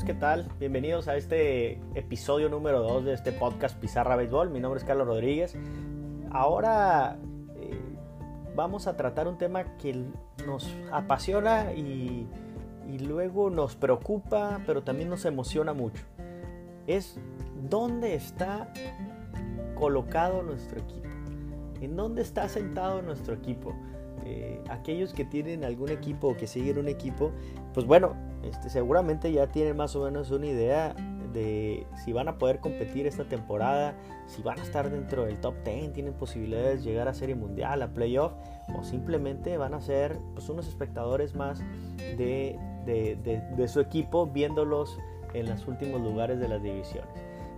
amigos, ¿qué tal? Bienvenidos a este episodio número 2 de este podcast Pizarra Béisbol. Mi nombre es Carlos Rodríguez. Ahora eh, vamos a tratar un tema que nos apasiona y, y luego nos preocupa, pero también nos emociona mucho. Es dónde está colocado nuestro equipo. ¿En dónde está sentado nuestro equipo? Eh, aquellos que tienen algún equipo o que siguen un equipo, pues bueno, este, seguramente ya tienen más o menos una idea de si van a poder competir esta temporada, si van a estar dentro del top 10, tienen posibilidades de llegar a Serie Mundial, a Playoff, o simplemente van a ser pues, unos espectadores más de, de, su equipo viéndolos en los últimos lugares de las divisiones.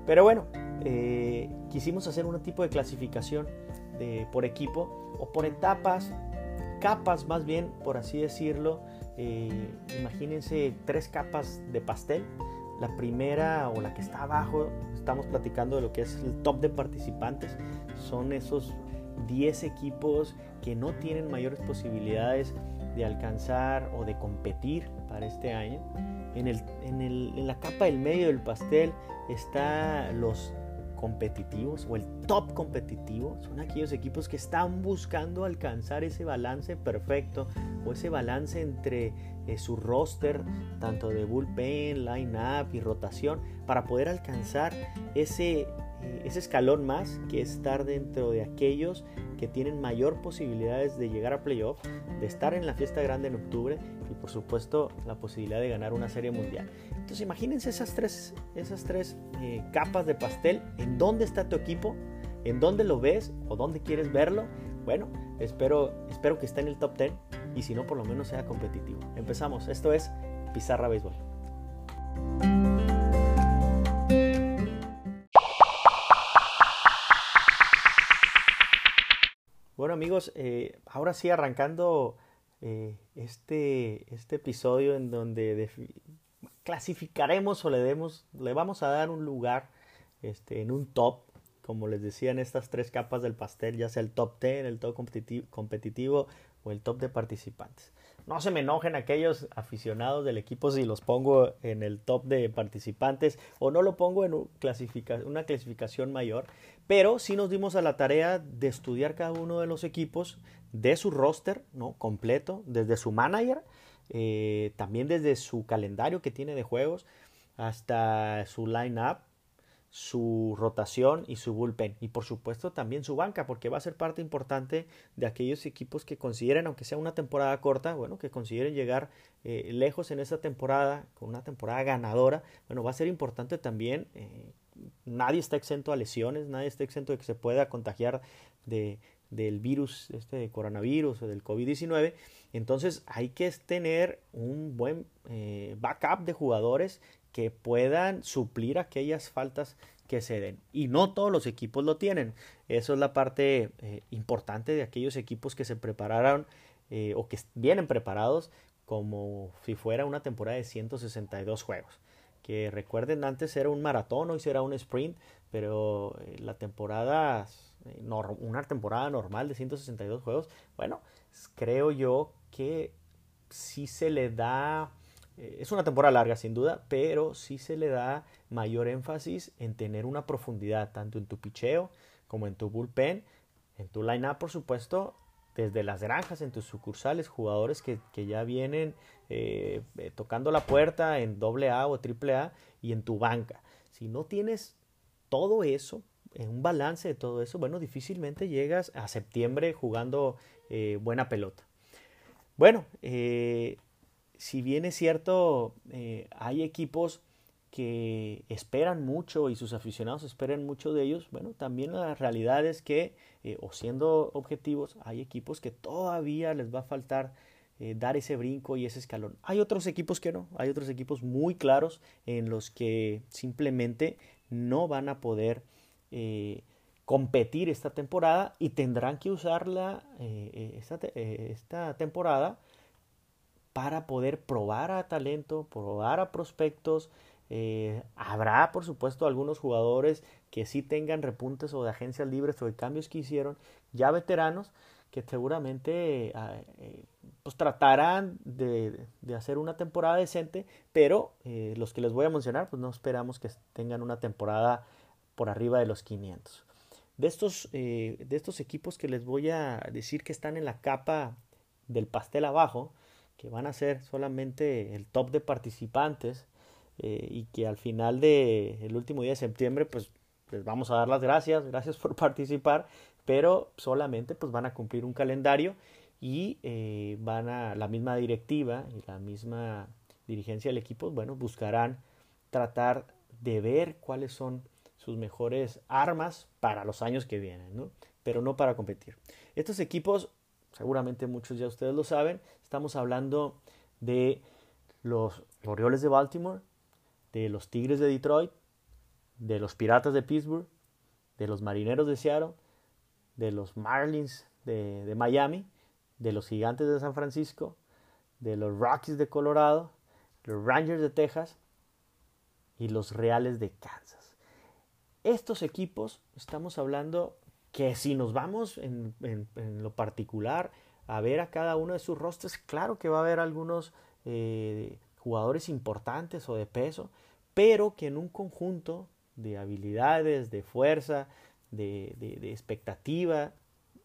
Pero bueno, eh, quisimos hacer un tipo de clasificación de, por equipo o por etapas capas más bien, por así decirlo. Eh, imagínense tres capas de pastel. La primera o la que está abajo, estamos platicando de lo que es el top de participantes. Son esos 10 equipos que no tienen mayores posibilidades de alcanzar o de competir para este año. En, el, en, el, en la capa del medio del pastel está los competitivos o el top competitivo son aquellos equipos que están buscando alcanzar ese balance perfecto o ese balance entre eh, su roster, tanto de bullpen, line-up y rotación, para poder alcanzar ese, eh, ese escalón más que estar dentro de aquellos que tienen mayor posibilidades de llegar a playoff, de estar en la fiesta grande en octubre y por supuesto la posibilidad de ganar una serie mundial. Entonces imagínense esas tres, esas tres eh, capas de pastel, en dónde está tu equipo, en dónde lo ves o dónde quieres verlo. Bueno, espero, espero que esté en el top 10 y si no por lo menos sea competitivo. Empezamos, esto es Pizarra Béisbol. Bueno amigos, eh, ahora sí arrancando eh, este, este episodio en donde clasificaremos o le, demos, le vamos a dar un lugar este, en un top, como les decía en estas tres capas del pastel, ya sea el top 10, el top competitivo, competitivo o el top de participantes. No se me enojen aquellos aficionados del equipo si los pongo en el top de participantes o no lo pongo en una clasificación mayor, pero sí nos dimos a la tarea de estudiar cada uno de los equipos de su roster ¿no? completo, desde su manager, eh, también desde su calendario que tiene de juegos, hasta su line-up, su rotación y su bullpen. Y por supuesto también su banca, porque va a ser parte importante de aquellos equipos que consideren, aunque sea una temporada corta, bueno, que consideren llegar eh, lejos en esta temporada, con una temporada ganadora. Bueno, va a ser importante también. Eh, nadie está exento a lesiones, nadie está exento de que se pueda contagiar de, del virus, este de coronavirus o del COVID-19. Entonces hay que tener un buen eh, backup de jugadores que puedan suplir aquellas faltas que se den. Y no todos los equipos lo tienen. Eso es la parte eh, importante de aquellos equipos que se prepararon eh, o que vienen preparados como si fuera una temporada de 162 juegos. Que recuerden, antes era un maratón, hoy será un sprint, pero eh, la temporada, una temporada normal de 162 juegos, bueno, creo yo que sí se le da eh, es una temporada larga sin duda, pero sí se le da mayor énfasis en tener una profundidad tanto en tu picheo como en tu bullpen, en tu line-up por supuesto, desde las granjas, en tus sucursales, jugadores que, ya vienen eh, eh, tocando la puerta en doble A o triple A y en tu banca. Si no tienes todo eso, en un balance de todo eso, bueno, difícilmente llegas a septiembre jugando buena pelota. Bueno, si bien es cierto, eh, hay equipos que esperan mucho y sus aficionados esperan mucho de ellos, bueno, también la realidad es que, eh, o siendo objetivos, hay equipos que todavía les va a faltar eh, dar ese brinco y ese escalón. Hay otros equipos que no, hay otros equipos muy claros en los que simplemente no van a poder competir esta temporada y tendrán que usarla esta temporada para poder probar a talento, probar a prospectos. Eh, habrá, por supuesto, algunos jugadores que sí tengan repuntes o de agencias libres o de cambios que hicieron, ya veteranos, que seguramente ah, eh, pues tratarán de, hacer una temporada decente, pero eh, los que les voy a mencionar, pues no esperamos que tengan una temporada por arriba de los 500. De estos, eh, de estos equipos que les voy a decir que están en la capa del pastel abajo, que van a ser solamente el top de participantes eh, y que al final del último día de septiembre, pues les vamos a dar las gracias, gracias por participar, pero solamente pues van a cumplir un calendario y eh, van a la misma directiva y la misma dirigencia del equipo, bueno, buscarán tratar de ver cuáles son sus mejores armas para los años que vienen, ¿no? pero no para competir. Estos equipos, seguramente muchos ya ustedes lo saben, estamos hablando de los Orioles de Baltimore, de los Tigres de Detroit, de los Piratas de Pittsburgh, de los Marineros de Seattle, de los Marlins de, Miami, de los Gigantes de San Francisco, de los Rockies de Colorado, los Rangers de Texas y los Reales de Kansas. Estos equipos, estamos hablando que si nos vamos en, lo particular a ver a cada uno de sus rostros, claro que va a haber algunos eh, jugadores importantes o de peso, pero que en un conjunto de habilidades, de fuerza, de, de expectativa,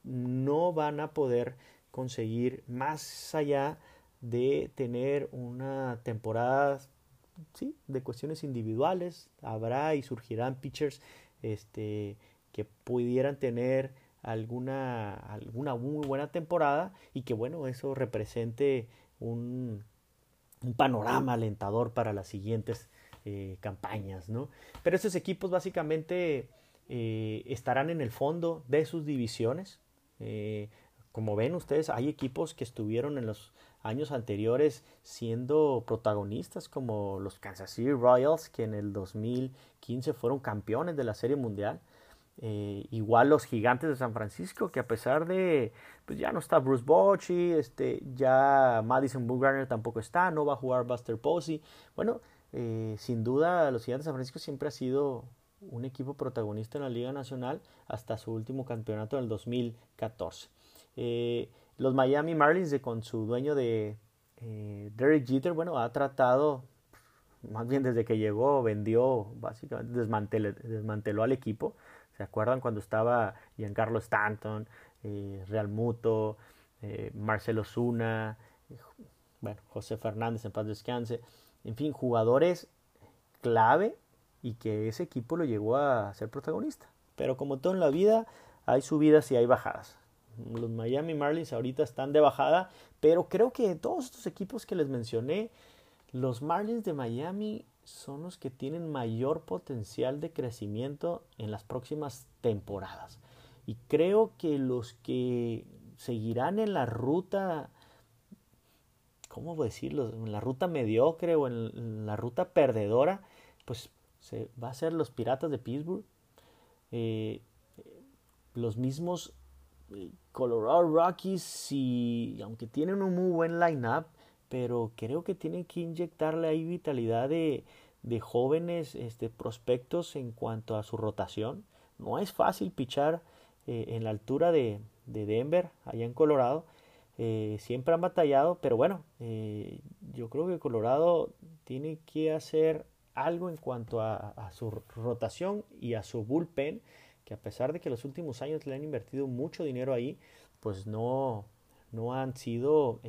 no van a poder conseguir más allá de tener una temporada ¿sí? de cuestiones individuales. Habrá y surgirán pitchers este, que pudieran tener alguna, alguna muy buena temporada y que bueno, eso represente un, un panorama alentador para las siguientes eh, campañas. ¿no? Pero estos equipos básicamente eh, estarán en el fondo de sus divisiones. Eh, como ven ustedes, hay equipos que estuvieron en los años anteriores siendo protagonistas como los Kansas City Royals que en el 2015 fueron campeones de la Serie Mundial. Eh, igual los gigantes de San Francisco que a pesar de pues ya no está Bruce Bochy, este, ya Madison Bumgarner tampoco está, no va a jugar Buster Posey. Bueno, eh, sin duda los gigantes de San Francisco siempre ha sido un equipo protagonista en la Liga Nacional hasta su último campeonato en el 2014. Eh, los Miami Marlins, de, con su dueño de Derek Jeter, bueno, ha tratado, más bien desde que llegó, vendió, básicamente desmanteló, al equipo. ¿Se acuerdan cuando estaba Giancarlo Stanton, eh, Real Muto, eh, Marcelo Zuna, bueno, José Fernández en paz descanse, en fin, jugadores clave y que ese equipo lo llegó a ser protagonista. Pero como todo en la vida, hay subidas y hay bajadas. Los Miami Marlins ahorita están de bajada, pero creo que todos estos equipos que les mencioné, los Marlins de Miami son los que tienen mayor potencial de crecimiento en las próximas temporadas. Y creo que los que seguirán en la ruta, ¿cómo decirlo? En la ruta mediocre o en la ruta perdedora, pues se, va a ser los Piratas de Pittsburgh. Eh, los mismos Colorado Rockies, y, aunque tienen un muy buen line-up, pero creo que tienen que inyectarle ahí vitalidad de, de jóvenes este, prospectos en cuanto a su rotación. No es fácil pichar eh, en la altura de, de, Denver, allá en Colorado. Eh, siempre han batallado, pero bueno, eh, yo creo que Colorado tiene que hacer algo en cuanto a, su rotación y a su bullpen que a pesar de que los últimos años le han invertido mucho dinero ahí, pues no, no han sido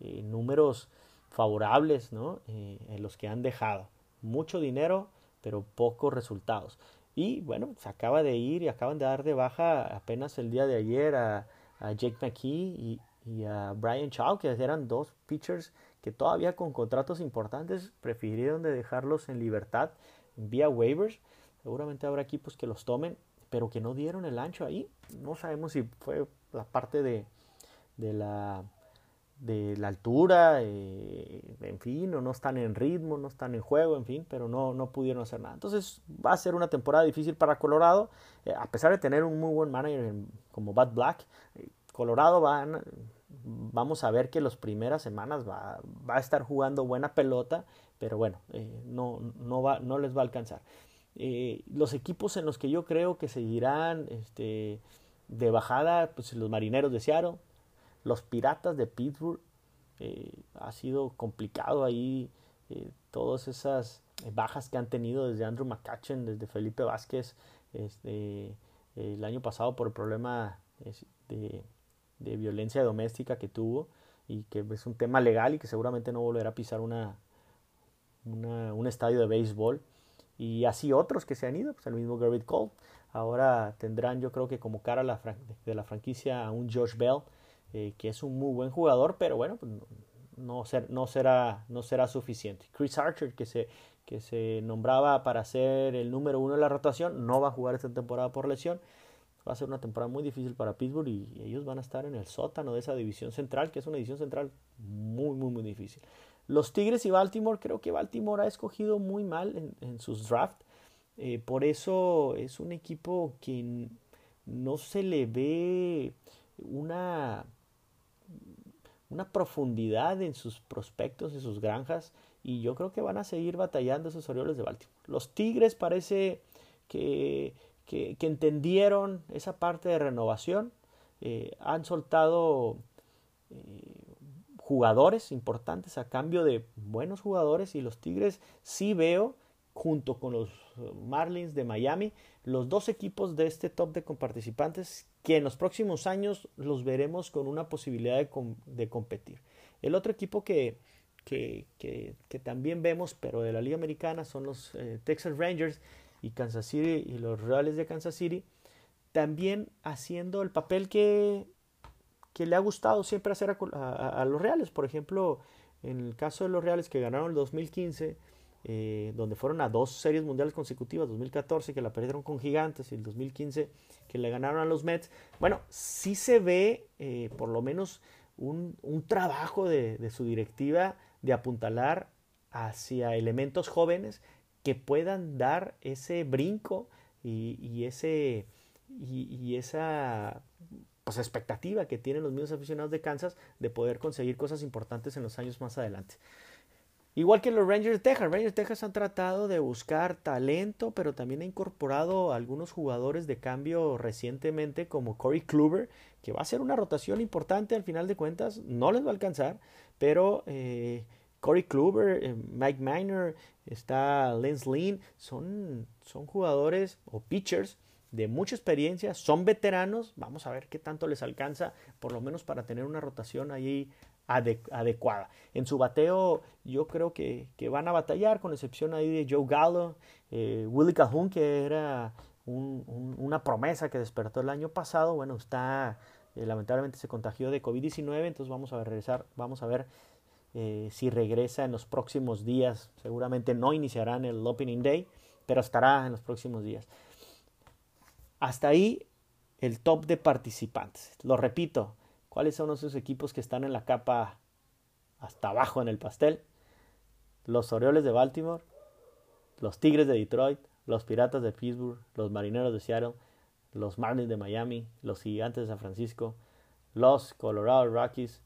eh, números favorables ¿no? Eh, en los que han dejado. Mucho dinero, pero pocos resultados. Y bueno, se acaba de ir y acaban de dar de baja apenas el día de ayer a, Jake McKee y, a Brian Chow, que eran dos pitchers que todavía con contratos importantes prefirieron de dejarlos en libertad vía waivers. Seguramente habrá equipos que los tomen pero que no dieron el ancho ahí. No sabemos si fue la parte de, de la de la altura, eh, en fin, o no están en ritmo, no están en juego, en fin, pero no, no pudieron hacer nada. Entonces va a ser una temporada difícil para Colorado, eh, a pesar de tener un muy buen manager como Bad Black, eh, Colorado van, vamos a ver que las primeras semanas va, va, a estar jugando buena pelota, pero bueno, no, no, va, no les va a alcanzar. Los equipos en los que yo creo que seguirán este, de bajada, pues los marineros de Seattle, Los Piratas de Pittsburgh eh, ha sido complicado ahí eh, todas esas bajas que han tenido desde Andrew McCutcheon, desde Felipe Vázquez, este, el año pasado por el problema de, de, violencia doméstica que tuvo y que es un tema legal y que seguramente no volverá a pisar una, un estadio de béisbol. Y así otros que se han ido, pues el mismo Garrett Cole. Ahora tendrán, yo creo que como cara la de la franquicia a un Josh Bell, eh, que es un muy buen jugador, pero bueno, pues no, no, será, no será suficiente. Chris Archer, que se, que se nombraba para ser el número uno de la rotación, no va a jugar esta temporada por lesión. Va a ser una temporada muy difícil para Pittsburgh y ellos van a estar en el sótano de esa división central, que es una división central muy, muy, muy difícil. Los Tigres y Baltimore, creo que Baltimore ha escogido muy mal en, sus drafts. Eh, por eso es un equipo que no se le ve una, una profundidad en sus prospectos, en sus granjas. Y yo creo que van a seguir batallando esos Orioles de Baltimore. Los Tigres parece que, que, entendieron esa parte de renovación. Eh, han soltado eh, jugadores importantes a cambio de buenos jugadores y los Tigres sí veo junto con los Marlins de Miami los dos equipos de este top de participantes que en los próximos años los veremos con una posibilidad de, competir. El otro equipo que, que, también vemos, pero de la Liga Americana, son los eh, Texas Rangers y Kansas City y los Reales de Kansas City, también haciendo el papel que que le ha gustado siempre hacer a, los Reales. Por ejemplo, en el caso de los Reales que ganaron el 2015, eh, donde fueron a dos series mundiales consecutivas, 2014 que la perdieron con Gigantes y el 2015 que le ganaron a los Mets. Bueno, sí se ve eh, por lo menos un, trabajo de, su directiva de apuntalar hacia elementos jóvenes que puedan dar ese brinco y, ese y esa pues, expectativa que tienen los mismos aficionados de Kansas de poder conseguir cosas importantes en los años más adelante. Igual que los Rangers de Texas, Rangers de Texas han tratado de buscar talento, pero también ha incorporado algunos jugadores de cambio recientemente, como Corey Kluber, que va a ser una rotación importante. Al final de cuentas, no les va a alcanzar, pero eh, Corey Kluber, eh, Mike Miner, está Lance Lynn, son, son jugadores o pitchers de mucha experiencia, son veteranos, vamos a ver qué tanto les alcanza, por lo menos para tener una rotación ahí adecuada. En su bateo yo creo que, van a batallar, con excepción ahí de Joe Gallo, eh, Willie Calhoun, que era una promesa que despertó el año pasado, bueno, está, eh, lamentablemente se contagió de COVID-19, entonces vamos a regresar, vamos a ver eh, si regresa en los próximos días, seguramente no iniciará en el Opening Day, pero estará en los próximos días. Hasta ahí el top de participantes. Lo repito, ¿cuáles son esos equipos que están en la capa hasta abajo en el pastel? Los Orioles de Baltimore, los Tigres de Detroit, los Piratas de Pittsburgh, los Marineros de Seattle, los Marlins de Miami, los Gigantes de San Francisco, los Colorado Rockies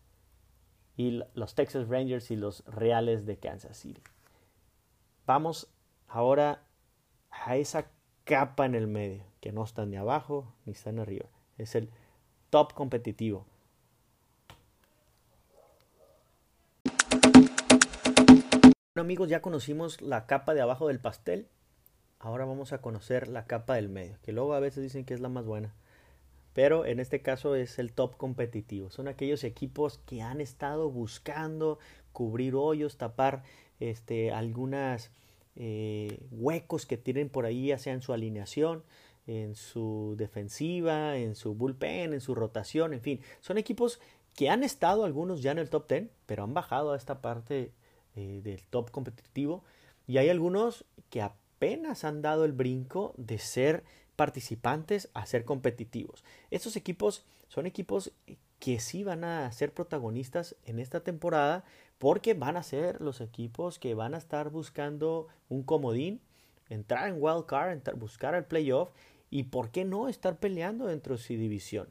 y los Texas Rangers y los Reales de Kansas City. Vamos ahora a esa capa en el medio, que no está ni abajo ni está en arriba. Es el top competitivo. Amigos, ya conocimos la capa de abajo del pastel. Ahora vamos a conocer la capa del medio, que luego a veces dicen que es la más buena. Pero en este caso es el top competitivo. Son aquellos equipos que han estado buscando cubrir hoyos, tapar este, algunas eh, huecos que tienen por ahí, ya sea en su alineación, en su defensiva, en su bullpen, en su rotación, en fin. Son equipos que han estado algunos ya en el top 10, pero han bajado a esta parte eh, del top competitivo. Y hay algunos que apenas han dado el brinco de ser participantes a ser competitivos. Estos equipos son equipos que sí van a ser protagonistas en esta temporada porque van a ser los equipos que van a estar buscando un comodín, entrar en wild card, buscar el playoff y por qué no estar peleando dentro de su división.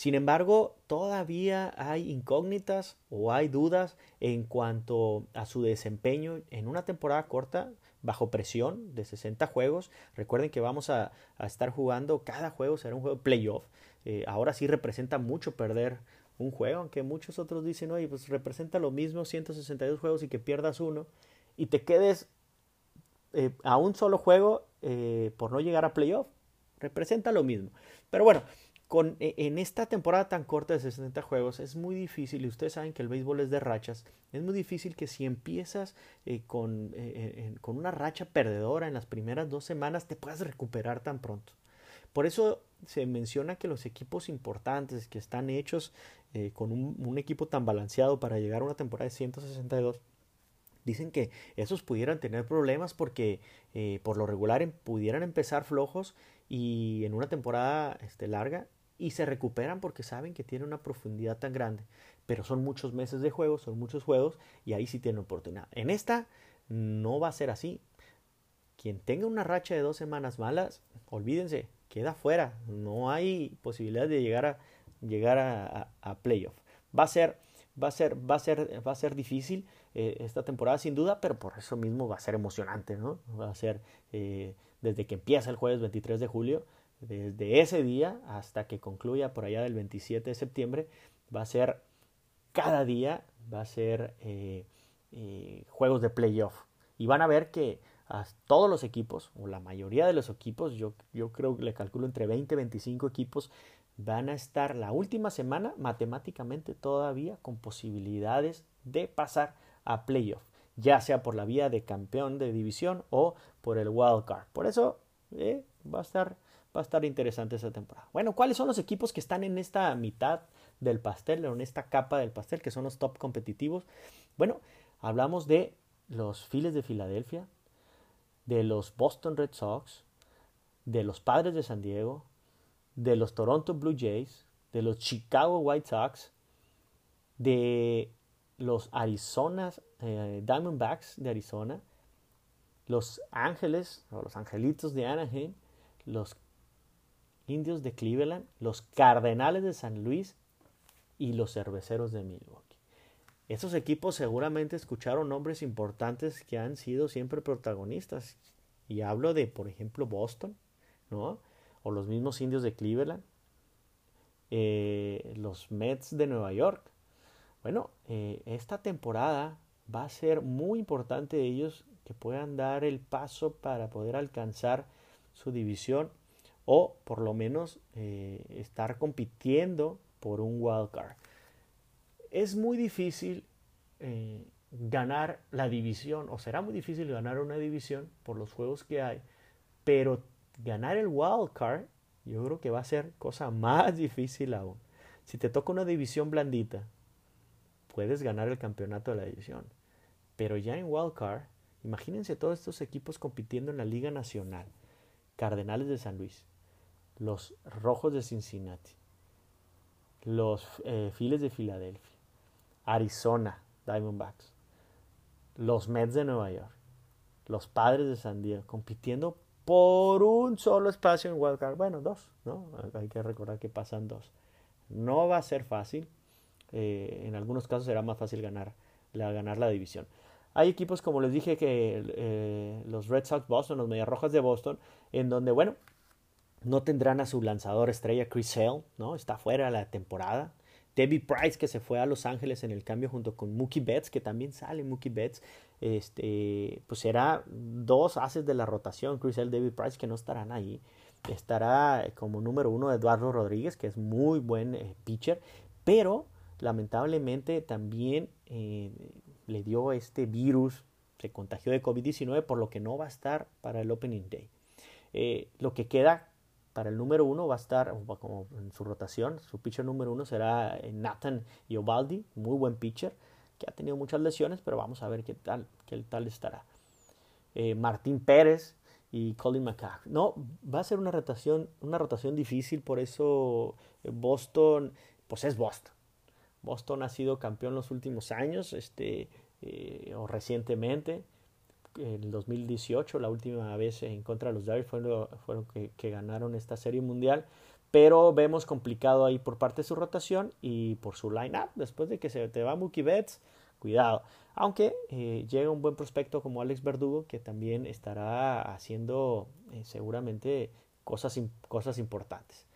Sin embargo, todavía hay incógnitas o hay dudas en cuanto a su desempeño en una temporada corta bajo presión de 60 juegos. Recuerden que vamos a, estar jugando, cada juego será un juego playoff. Eh, ahora sí representa mucho perder un juego, aunque muchos otros dicen, oye, pues representa lo mismo 162 juegos y que pierdas uno y te quedes eh, a un solo juego eh, por no llegar a playoff. Representa lo mismo. Pero bueno, e, en esta temporada tan corta de 60 juegos es muy difícil, y ustedes saben que el béisbol es de rachas, es muy difícil que si empiezas eh, con, con una racha perdedora en las primeras dos semanas te puedas recuperar tan pronto. Por eso se menciona que los equipos importantes que están hechos con un, equipo tan balanceado para llegar a una temporada de 162 Dicen que esos pudieran tener problemas porque eh, por lo regular em, pudieran empezar flojos y en una temporada este, larga y se recuperan porque saben que tienen una profundidad tan grande. Pero son muchos meses de juego, son muchos juegos y ahí sí tienen oportunidad. En esta no va a ser así. Quien tenga una racha de dos semanas malas, olvídense, queda fuera. No hay posibilidad de llegar a, llegar a, a playoff. Va a ser va a ser, va a ser, va a ser difícil eh, esta temporada sin duda, pero por eso mismo va a ser emocionante, ¿no? Va a ser eh, desde que empieza el jueves 23 de julio, desde ese día hasta que concluya por allá del 27 de septiembre, va a ser cada día, va a ser eh, juegos de playoff. Y van a ver que todos los equipos, o la mayoría de los equipos, yo, yo creo que le calculo entre 20 y 25 equipos, van a estar la última semana matemáticamente todavía con posibilidades de pasar a playoff, ya sea por la vía de campeón de división o por el wild card. Por eso eh, va, a estar, va a estar interesante esa temporada. Bueno, ¿cuáles son los equipos que están en esta mitad del pastel, en esta capa del pastel, que son los top competitivos? Bueno, hablamos de los Phillies de Filadelfia, de los Boston Red Sox, de los Padres de San Diego, de los Toronto Blue Jays, de los Chicago White Sox, de los Arizona eh, Diamondbacks de Arizona, los Ángeles o los Angelitos de Anaheim, los Indios de Cleveland, los Cardenales de San Luis y los Cerveceros de Milwaukee. Estos equipos seguramente escucharon nombres importantes que han sido siempre protagonistas. Y hablo de, por ejemplo, Boston, ¿no? o los mismos indios de Cleveland, eh, los Mets de Nueva York. Bueno, eh, esta temporada va a ser muy importante ellos que puedan dar el paso para poder alcanzar su división o por lo menos eh, estar compitiendo por un wild card. Es muy difícil ganar la división o será muy difícil ganar una división por los juegos que hay, pero ganar el wild card, yo creo que va a ser cosa más difícil aún. Si te toca una división blandita, puedes ganar el campeonato de la división. Pero ya en wild card, imagínense todos estos equipos compitiendo en la Liga Nacional. Cardenales de San Luis, los Rojos de Cincinnati, los eh, Files de Filadelfia, Arizona, Diamondbacks, los Mets de Nueva York, los Padres de San Diego, compitiendo por un solo espacio en wildcard. Bueno, dos, ¿no? Hay que recordar que pasan dos. No va a ser fácil. Eh, en algunos casos será más fácil ganar la, ganar la división. Hay equipos, como les dije, que eh, los Red Sox Boston, los Medias Rojas de Boston, en donde, bueno, no tendrán a su lanzador estrella Chris Hale, ¿no? Está fuera de la temporada. David Price, que se fue a Los Ángeles en el cambio junto con Mookie Betts, que también sale Mookie Betts este, pues será dos haces de la rotación, Chris L. David Price, que no estarán ahí. Estará como número uno Eduardo Rodríguez, que es muy buen eh, pitcher, pero lamentablemente también eh, le dio este virus, se contagió de COVID-19, por lo que no va a estar para el Opening Day. Eh, lo que queda para el número uno va a estar como en su rotación, su pitcher número uno será Nathan Iobaldi, muy buen pitcher que ha tenido muchas lesiones, pero vamos a ver qué tal, qué tal estará. Eh, Martín Pérez y Colin McCaff. No, va a ser una rotación, una rotación difícil, por eso eh, Boston, pues es Boston. Boston ha sido campeón los últimos años, este, eh, o recientemente, en el 2018, la última vez en contra de los Dodgers fueron, fueron que, que, ganaron esta serie mundial pero vemos complicado ahí por parte de su rotación y por su line-up. Después de que se te va Mookie Betts, cuidado. Aunque eh, llega un buen prospecto como Alex Verdugo, que también estará haciendo eh, seguramente cosas, cosas importantes.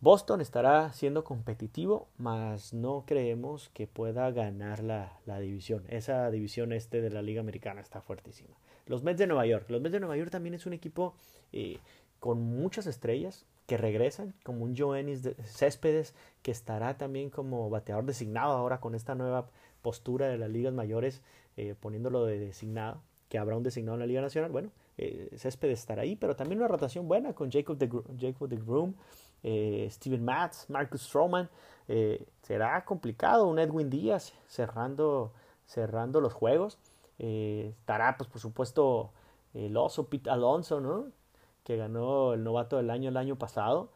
Boston estará siendo competitivo, mas no creemos que pueda ganar la, división. Esa división este de la Liga Americana está fuertísima. Los Mets de Nueva York. Los Mets de Nueva York también es un equipo eh, con muchas estrellas que regresan, como un Joennis Céspedes, que estará también como bateador designado ahora con esta nueva postura de las ligas mayores, eh, poniéndolo de designado, que habrá un designado en la Liga Nacional. Bueno, eh, Céspedes estará ahí, pero también una rotación buena con Jacob de, Jacob de Groom eh, Steven Matz, Marcus Stroman. Eh, será complicado un Edwin Díaz cerrando, cerrando los juegos. Eh, estará, pues, por supuesto, el oso Pete Alonso, ¿no? que ganó el novato del año el año pasado.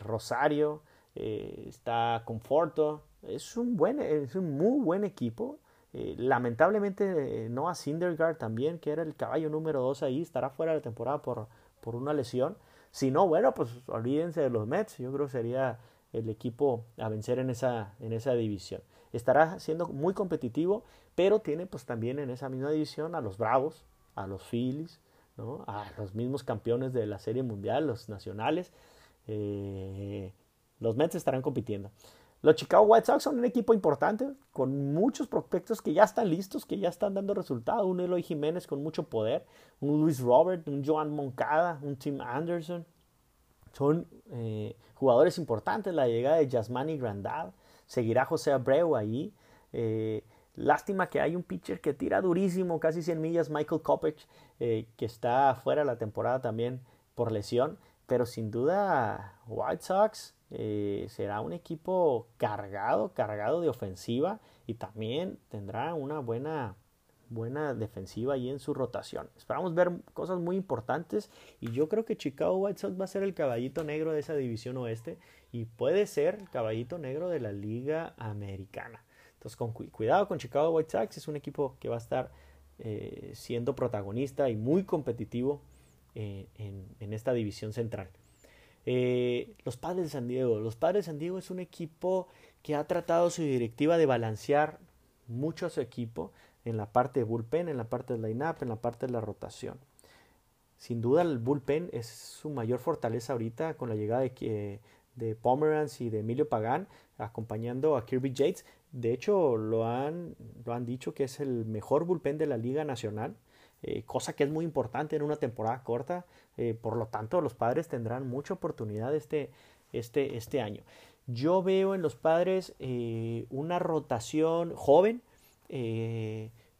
Rosario, está Conforto. Es un, buen, es un muy buen equipo. lamentablemente Noah Syndergaard también, que era el caballo número 2 ahí, estará fuera de la temporada por, por una lesión. Si no, bueno, pues olvídense de los Mets. Yo creo que sería el equipo a vencer en esa, en esa división. Estará siendo muy competitivo, pero tiene pues también en esa misma división a los Bravos, a los Phillies, ¿no? a los mismos campeones de la Serie Mundial, los nacionales. Eh, los Mets estarán compitiendo. Los Chicago White Sox son un equipo importante, con muchos prospectos que ya están listos, que ya están dando resultados. Un Eloy Jiménez con mucho poder, un Luis Robert, un Joan Moncada, un Tim Anderson. Son eh, jugadores importantes. La llegada de Yasmani Grandal. Seguirá José Abreu ahí. Eh, lástima que hay un pitcher que tira durísimo, casi 100 millas, Michael Kopech, eh, que está fuera de la temporada también por lesión. Pero sin duda, White Sox eh, será un equipo cargado, cargado de ofensiva y también tendrá una buena, buena defensiva ahí en su rotación. Esperamos ver cosas muy importantes y yo creo que Chicago White Sox va a ser el caballito negro de esa división oeste y puede ser el caballito negro de la liga americana. Entonces con cuidado con Chicago White Sox, es un equipo que va a estar eh, siendo protagonista y muy competitivo eh, en esta división central. Eh, los Padres de San Diego. Los Padres de San Diego es un equipo que ha tratado su directiva de balancear mucho a su equipo en la parte de bullpen, en la parte de line-up, en la parte de la rotación. Sin duda el bullpen es su mayor fortaleza ahorita con la llegada de, de Pomeranz y de Emilio Pagán acompañando a Kirby Yates. De hecho, lo han, lo han dicho que es el mejor bullpen de la Liga Nacional. Eh, cosa que es muy importante en una temporada corta. Eh, por lo tanto, los padres tendrán mucha oportunidad este, este, este año. Yo veo en los padres eh, una rotación joven,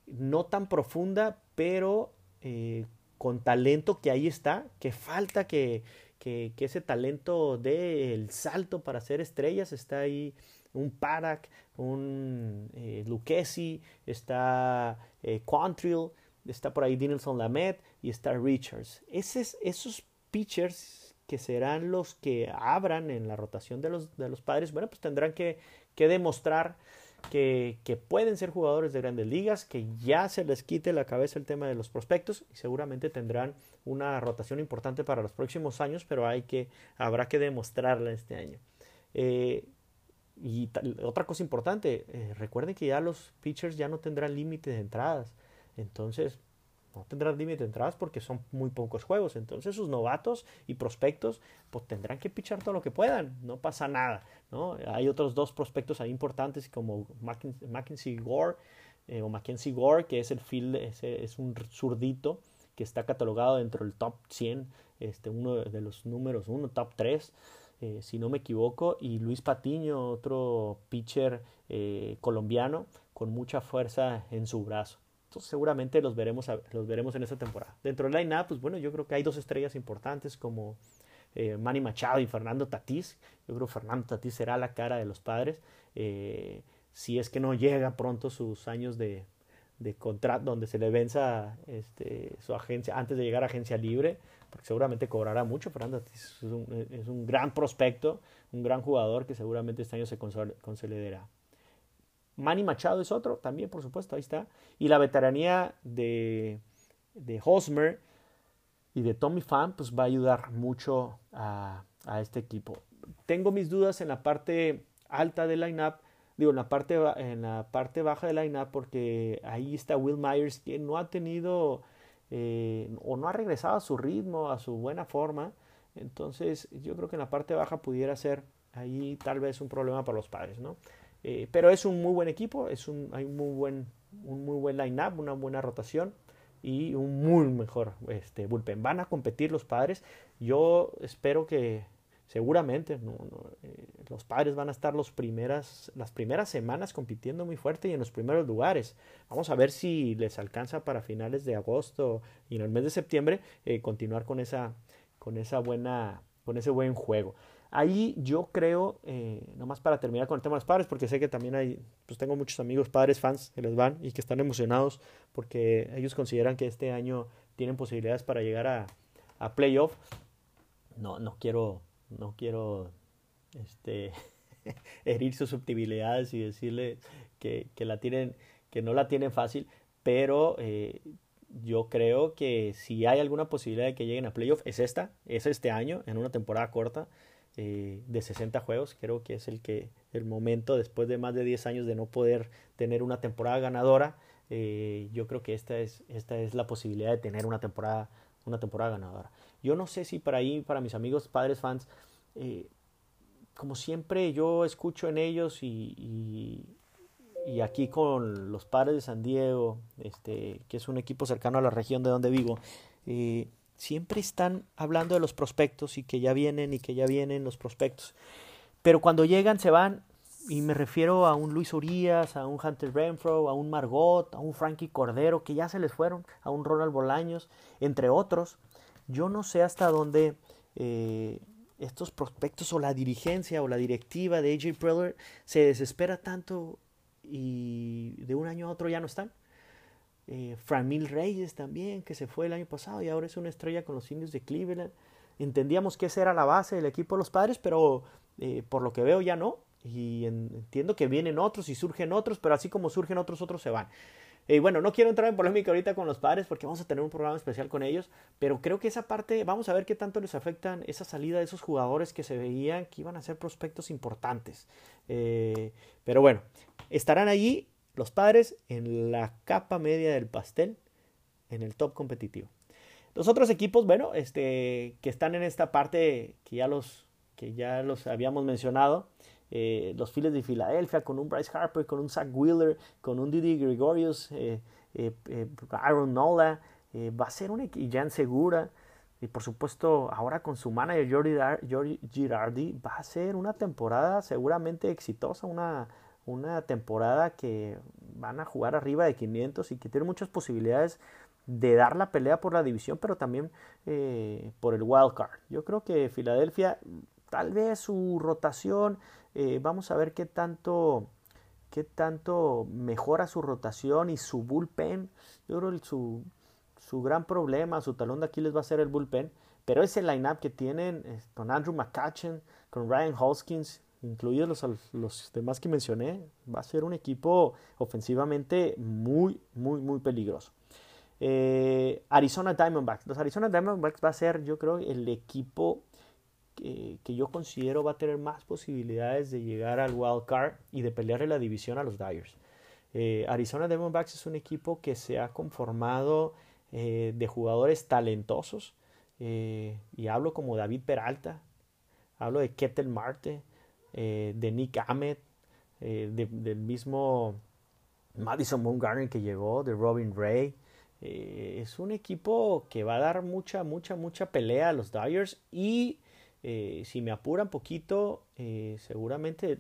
no tan profunda, pero con talento que ahí está, que falta que, que, ese talento dé el salto para ser estrellas. Está ahí un Parak, un eh, está Quantrill, está por ahí Dinelson Lamet y está Richards. esos pitchers que serán los que abran en la rotación de los, de los padres, bueno, pues tendrán que, demostrar que, pueden ser jugadores de grandes ligas, que ya se les quite la cabeza el tema de los prospectos y seguramente tendrán una rotación importante para los próximos años, pero hay que, habrá que demostrarla este año. Eh, y otra cosa importante, eh, recuerden que ya los pitchers ya no tendrán límite de entradas. Entonces, no tendrán límite de entradas porque son muy pocos juegos. Entonces, sus novatos y prospectos, pues tendrán que pichar todo lo que puedan. No pasa nada, ¿no? Hay otros dos prospectos ahí importantes como Mackenzie Gore eh, o Mackenzie Gore, que es el field, es, un zurdito que está catalogado dentro del top 100, este, uno de los números uno, top 3. Eh, si no me equivoco, y Luis Patiño, otro pitcher eh, colombiano con mucha fuerza en su brazo. Entonces seguramente los veremos, los veremos en esta temporada. Dentro del line-up, pues bueno, yo creo que hay dos estrellas importantes como eh, Manny Machado y Fernando Tatís. Yo creo que Fernando Tatís será la cara de los padres. Eh, si es que no llega pronto sus años de, contrato, donde se le venza este, su agencia antes de llegar a agencia libre, porque seguramente cobrará mucho. Fernando Tatís es un, es un gran prospecto, un gran jugador que seguramente este año se consolidará. Manny Machado es otro, también por supuesto, ahí está. Y la veteranía de, de Hosmer y de Tommy Pham, pues va a ayudar mucho a, este equipo. Tengo mis dudas en la parte alta del lineup, digo, en la parte, en la parte baja del lineup, porque ahí está Will Myers, que no ha tenido eh, o no ha regresado a su ritmo, a su buena forma. Entonces yo creo que en la parte baja pudiera ser ahí tal vez un problema para los padres, ¿no? Eh, pero es un muy buen equipo, es un, hay un muy buen, un muy buen line-up, una buena rotación y un muy mejor este, bullpen. Van a competir los padres. Yo espero que seguramente eh, los padres van a estar los primeras, las primeras semanas compitiendo muy fuerte y en los primeros lugares. Vamos a ver si les alcanza para finales de agosto y en el mes de septiembre eh, continuar con esa, con esa buena, con ese buen juego. Ahí yo creo, eh, nomás para terminar con el tema de los padres, porque sé que también hay, pues tengo muchos amigos padres, fans que les van y que están emocionados porque ellos consideran que este año tienen posibilidades para llegar a, a playoff. No, no quiero, no quiero este, herir susceptibilidades y decirle que, que, la tienen, que no la tienen fácil, pero eh, yo creo que si hay alguna posibilidad de que lleguen a playoff es esta, es este año, en una temporada corta. Eh, de 60 juegos. Creo que es el que el momento después de más de 10 años de no poder tener una temporada ganadora. Eh, yo creo que esta es, esta es la posibilidad de tener una temporada, una temporada ganadora. Yo no sé si para ahí, para mis amigos padres fans, eh, como siempre yo escucho en ellos y, y, aquí con los padres de San Diego, este, que es un equipo cercano a la región de donde vivo, siempre están hablando de los prospectos y que ya vienen y que ya vienen los prospectos. Pero cuando llegan se van, y me refiero a un Luis Urias, a un Hunter Renfro, a un Margot, a un Frankie Cordero, que ya se les fueron, a un Ronald Bolaños, entre otros. Yo no sé hasta dónde eh, estos prospectos o la dirigencia o la directiva de AJ Preller se desespera tanto y de un año a otro ya no están eh, Framil Reyes también, que se fue el año pasado y ahora es una estrella con los indios de Cleveland. Entendíamos que esa era la base del equipo de los padres, pero eh, por lo que veo ya no. Y entiendo que vienen otros y surgen otros, pero así como surgen otros, otros se van. Y eh, bueno, no quiero entrar en polémica ahorita con los padres porque vamos a tener un programa especial con ellos, pero creo que esa parte, vamos a ver qué tanto les afectan esa salida de esos jugadores que se veían que iban a ser prospectos importantes. Eh, pero bueno, estarán allí los padres en la capa media del pastel, en el top competitivo. Los otros equipos, bueno, este, que están en esta parte que ya los, que ya los habíamos mencionado, eh, los Phillies de Filadelfia, con un Bryce Harper, con un Zach Wheeler, con un Didi Gregorius, eh, eh, Aaron Nola, va a ser un y Jan Segura, y por supuesto ahora con su manager Jordi Girardi, va a ser una temporada seguramente exitosa, una, una temporada que van a jugar arriba de 500 y que tiene muchas posibilidades de dar la pelea por la división, pero también eh, por el wild card. Yo creo que Filadelfia, tal vez su rotación, eh, vamos a ver qué tanto, qué tanto mejora su rotación y su bullpen. Yo creo que su, su gran problema, su talón de Aquiles va a ser el bullpen, pero ese lineup que tienen eh, con Andrew McCutcheon, con Ryan Hoskins incluidos los, los demás que mencioné, va a ser un equipo ofensivamente muy, muy, muy peligroso. Eh, Arizona Diamondbacks. Los Arizona Diamondbacks va a ser, yo creo, el equipo que, yo considero va a tener más posibilidades de llegar al wild card y de pelearle la división a los Dyers. Eh, Arizona Diamondbacks es un equipo que se ha conformado eh, de jugadores talentosos. y hablo como David Peralta, hablo de Ketel Marte, eh, de Nick Ahmed, eh, del mismo Madison Bumgarner que llegó, de Robin Ray. Eh, es un equipo que va a dar mucha, mucha, mucha pelea a los Dyers y si me apuran poquito, seguramente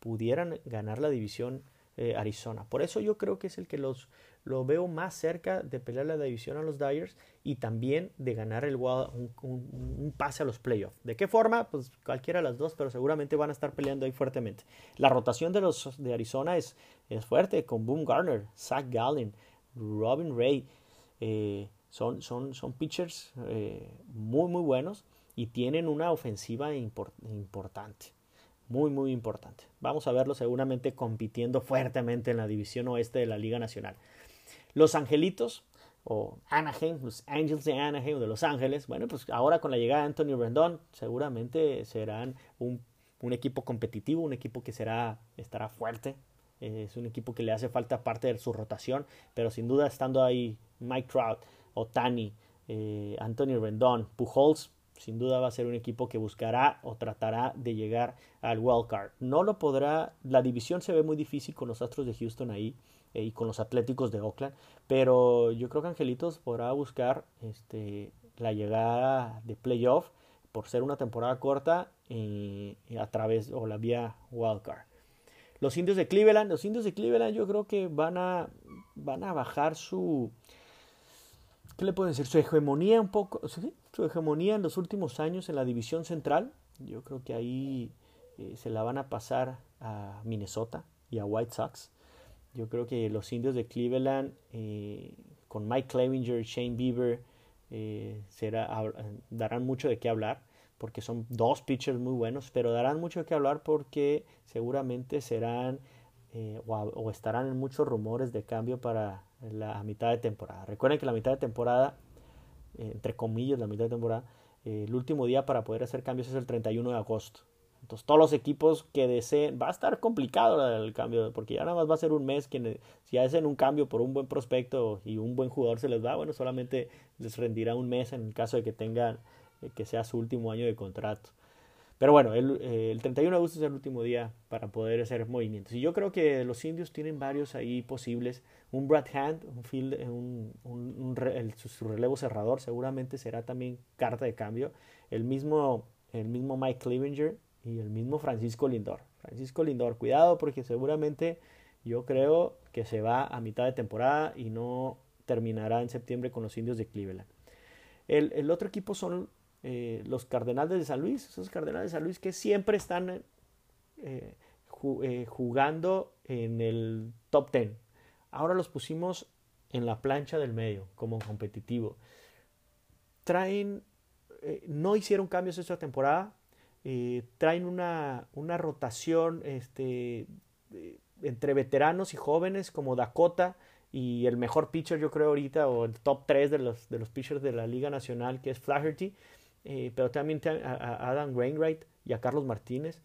pudieran ganar la división Arizona. Por eso yo creo que es el que los lo veo más cerca de pelear la división a los Dyers y también de ganar el un, pase a los playoffs. ¿De qué forma? Pues cualquiera de las dos, pero seguramente van a estar peleando ahí fuertemente. La rotación de los de Arizona es, es fuerte, con Boom Garner, Zach Gallen, Robin Ray. Eh, son, son, son pitchers eh, muy, muy buenos y tienen una ofensiva importante. Muy, muy importante. Vamos a verlo seguramente compitiendo fuertemente en la división oeste de la Liga Nacional. Los Angelitos o Anaheim, los Angels de Anaheim de Los Ángeles, bueno, pues ahora con la llegada de Anthony Rendon seguramente serán un, equipo competitivo, un equipo que será, estará fuerte, es un equipo que le hace falta parte de su rotación, pero sin duda estando ahí Mike Trout, Otani, eh, Anthony Rendon, Pujols, sin duda va a ser un equipo que buscará o tratará de llegar al wild card. No lo podrá, la división se ve muy difícil con los Astros de Houston ahí eh, y con los Atléticos de Oakland, pero yo creo que Angelitos podrá buscar este, la llegada de playoff por ser una temporada corta eh, a través o la vía wildcard. Los indios de Cleveland, los indios de Cleveland yo creo que van a, van a bajar su, ¿qué le puedo decir? Su hegemonía un poco, su hegemonía en los últimos años en la división central. Yo creo que ahí eh, se la van a pasar a Minnesota y a White Sox. Yo creo que los indios de Cleveland, eh, con Mike Clevinger, Shane Bieber, eh, será, darán mucho de qué hablar porque son dos pitchers muy buenos, pero darán mucho de qué hablar porque seguramente serán o, estarán en muchos rumores de cambio para la mitad de temporada. Recuerden que la mitad de temporada, entre comillas, la mitad de temporada, el último día para poder hacer cambios es el 31 de agosto. Entonces, todos los equipos que deseen, va a estar complicado el cambio, porque ya nada más va a ser un mes. Que, si hacen un cambio por un buen prospecto y un buen jugador se les va, bueno, solamente les rendirá un mes en caso de que tengan, eh, que sea su último año de contrato. Pero bueno, el, el, 31 de agosto es el último día para poder hacer movimientos. Y yo creo que los indios tienen varios ahí posibles. Un Brad Hand, un, field, un, un, el, su, relevo cerrador seguramente será también carta de cambio. El mismo, el mismo Mike Clevenger, y el mismo Francisco Lindor. Francisco Lindor, cuidado porque seguramente yo creo que se va a mitad de temporada y no terminará en septiembre con los indios de Cleveland. El, otro equipo son eh, los Cardenales de San Luis, esos Cardenales de San Luis que siempre están eh, eh, jugando en el top 10. Ahora los pusimos en la plancha del medio como competitivo. Traen, no hicieron cambios esta temporada, eh, traen una, una rotación este, entre veteranos y jóvenes como Dakota y el mejor pitcher yo creo ahorita o el top 3 de los, de los pitchers de la Liga Nacional que es Flaherty, eh, pero también a, Adam Wainwright y a Carlos Martínez.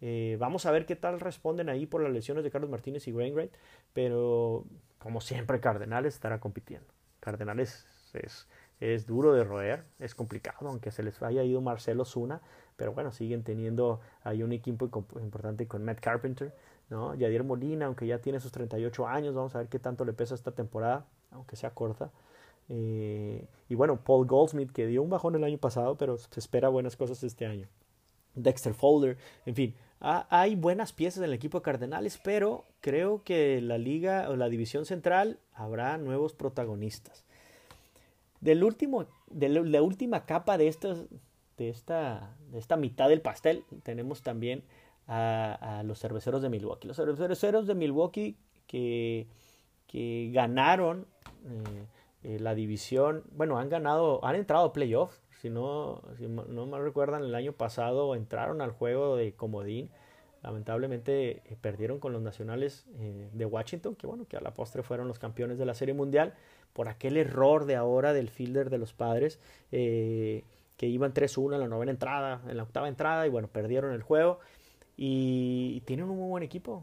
Eh, vamos a ver qué tal responden ahí por las lesiones de Carlos Martínez y Wainwright, pero como siempre Cardenales estará compitiendo. Cardenales es, es duro de roer, es complicado, aunque se les haya ido Marcelo Zuna, pero bueno, siguen teniendo ahí un equipo importante con Matt Carpenter, ¿no? Yadier Molina, aunque ya tiene sus 38 años, vamos a ver qué tanto le pesa esta temporada, aunque sea corta. Eh, y bueno, Paul Goldsmith, que dio un bajón el año pasado, pero se espera buenas cosas este año. Dexter Folder, en fin, hay buenas piezas en el equipo de Cardenales, pero creo que la liga o la división central habrá nuevos protagonistas. Del último, de la última capa de estos, de esta, de esta mitad del pastel tenemos también a, los cerveceros de Milwaukee. Los cerveceros de Milwaukee que, que ganaron eh, eh, la división, bueno, han ganado, han entrado a playoffs, si no, si no me recuerdan, el año pasado entraron al juego de comodín. Lamentablemente eh, perdieron con los nacionales de Washington, que bueno, que a la postre fueron los campeones de la Serie Mundial, por aquel error de ahora del fielder de los padres que iban 3-1 en la novena entrada, en la octava entrada, y bueno, perdieron el juego. Y tienen un muy buen equipo.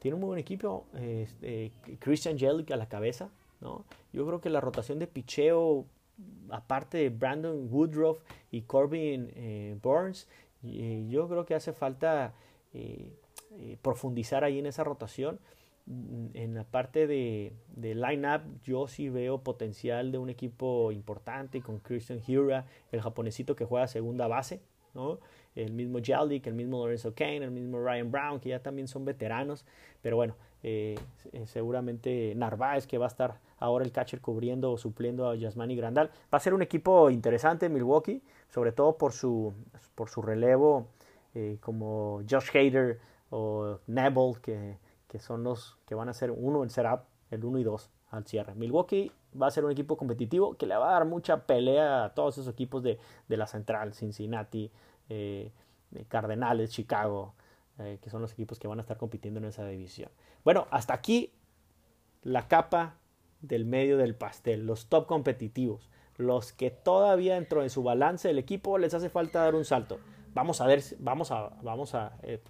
Tienen un muy buen equipo. Este, Christian Jelic a la cabeza. ¿no? Yo creo que la rotación de picheo, aparte de Brandon Woodruff y Corbin eh, Burns, eh, yo creo que hace falta eh, profundizar ahí en esa rotación en la parte de, de line-up yo sí veo potencial de un equipo importante con Christian Hura, el japonesito que juega segunda base, ¿no? el mismo Jaldik, el mismo Lorenzo Kane, el mismo Ryan Brown, que ya también son veteranos, pero bueno, eh, seguramente Narváez, que va a estar ahora el catcher cubriendo o supliendo a Yasmani Grandal. Va a ser un equipo interesante Milwaukee, sobre todo por su, por su relevo, eh, como Josh Hader o Neville, que que son los que van a ser uno en setup, el 1 y 2 al cierre. Milwaukee va a ser un equipo competitivo que le va a dar mucha pelea a todos esos equipos de, la central, Cincinnati, eh, Cardenales, Chicago, eh, que son los equipos que van a estar compitiendo en esa división. Bueno, hasta aquí la capa del medio del pastel, los top competitivos, los que todavía dentro de su balance del equipo les hace falta dar un salto. Vamos a ver, vamos a, vamos a, eh,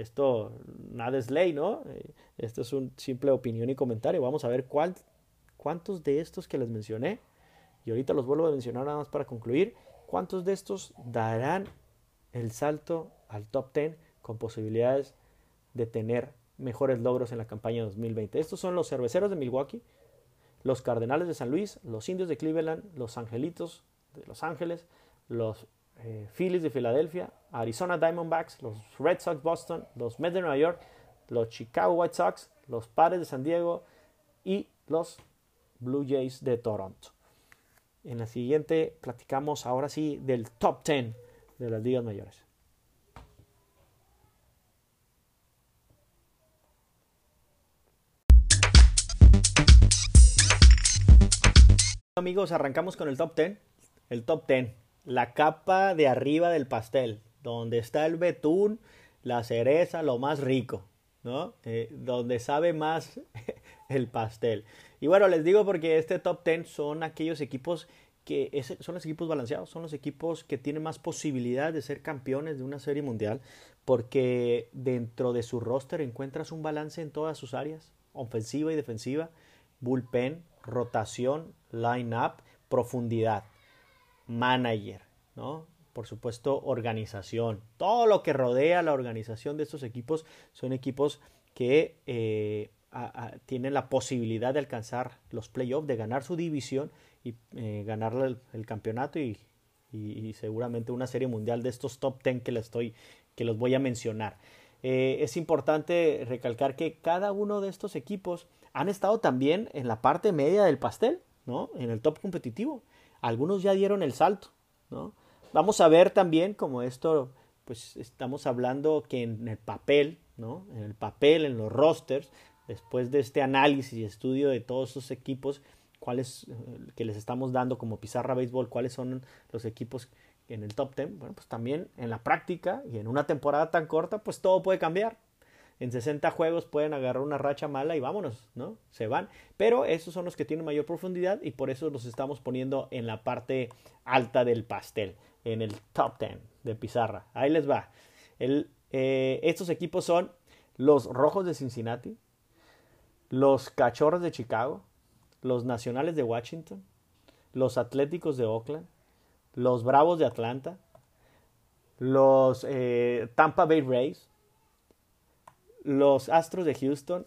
esto nada es ley, ¿no? Eh, esto es un simple opinión y comentario. Vamos a ver cuántos de estos que les mencioné, y ahorita los vuelvo a mencionar nada más para concluir, ¿Cuántos de estos darán el salto al top 10 con posibilidades de tener mejores logros en la campaña 2020? Estos son los cerveceros de Milwaukee, los Cardenales de San Luis, los Indios de Cleveland, los Angelitos de Los Ángeles, los eh, Phillies de Filadelfia, Arizona Diamondbacks, los Red Sox Boston, los Mets de Nueva York, los Chicago White Sox, los Padres de San Diego y los Blue Jays de Toronto. En la siguiente platicamos ahora sí del top 10 de las ligas mayores. Amigos, arrancamos con el top 10. El top 10, la capa de arriba del pastel, donde está el betún, la cereza, lo más rico, ¿no? Eh, donde sabe más el pastel. Y bueno, les digo porque este top 10 son aquellos equipos que son los equipos balanceados, son los equipos que tienen más posibilidad de ser campeones de una serie mundial, porque dentro de su roster encuentras un balance en todas sus áreas, ofensiva y defensiva, bullpen, rotación, line-up, profundidad, manager, ¿no? Por supuesto, organización. Todo lo que rodea la organización de estos equipos son equipos que eh, tienen la posibilidad de alcanzar los playoffs, de ganar su división y eh, ganar el, campeonato y, seguramente una serie mundial de estos top 10 que les estoy que los voy a mencionar. Eh, es importante recalcar que cada uno de estos equipos han estado también en la parte media del pastel, ¿no? En el top competitivo. Algunos ya dieron el salto, ¿no? Vamos a ver también como esto, pues estamos hablando que en el papel, ¿no? En el papel, en los rosters, después de este análisis y estudio de todos esos equipos, cuáles eh, que les estamos dando como Pizarra Béisbol, cuáles son los equipos en el top 10, bueno, pues también en la práctica y en una temporada tan corta, pues todo puede cambiar. En 60 juegos pueden agarrar una racha mala y vámonos, ¿no? Se van. Pero esos son los que tienen mayor profundidad y por eso los estamos poniendo en la parte alta del pastel, en el top 10 de Pizarra. Ahí les va. Eh, estos equipos son los Rojos de Cincinnati, los Cachorros de Chicago, los Nacionales de Washington, los Atléticos de Oakland, los Bravos de Atlanta, los eh, Tampa Bay Rays, los Astros de Houston,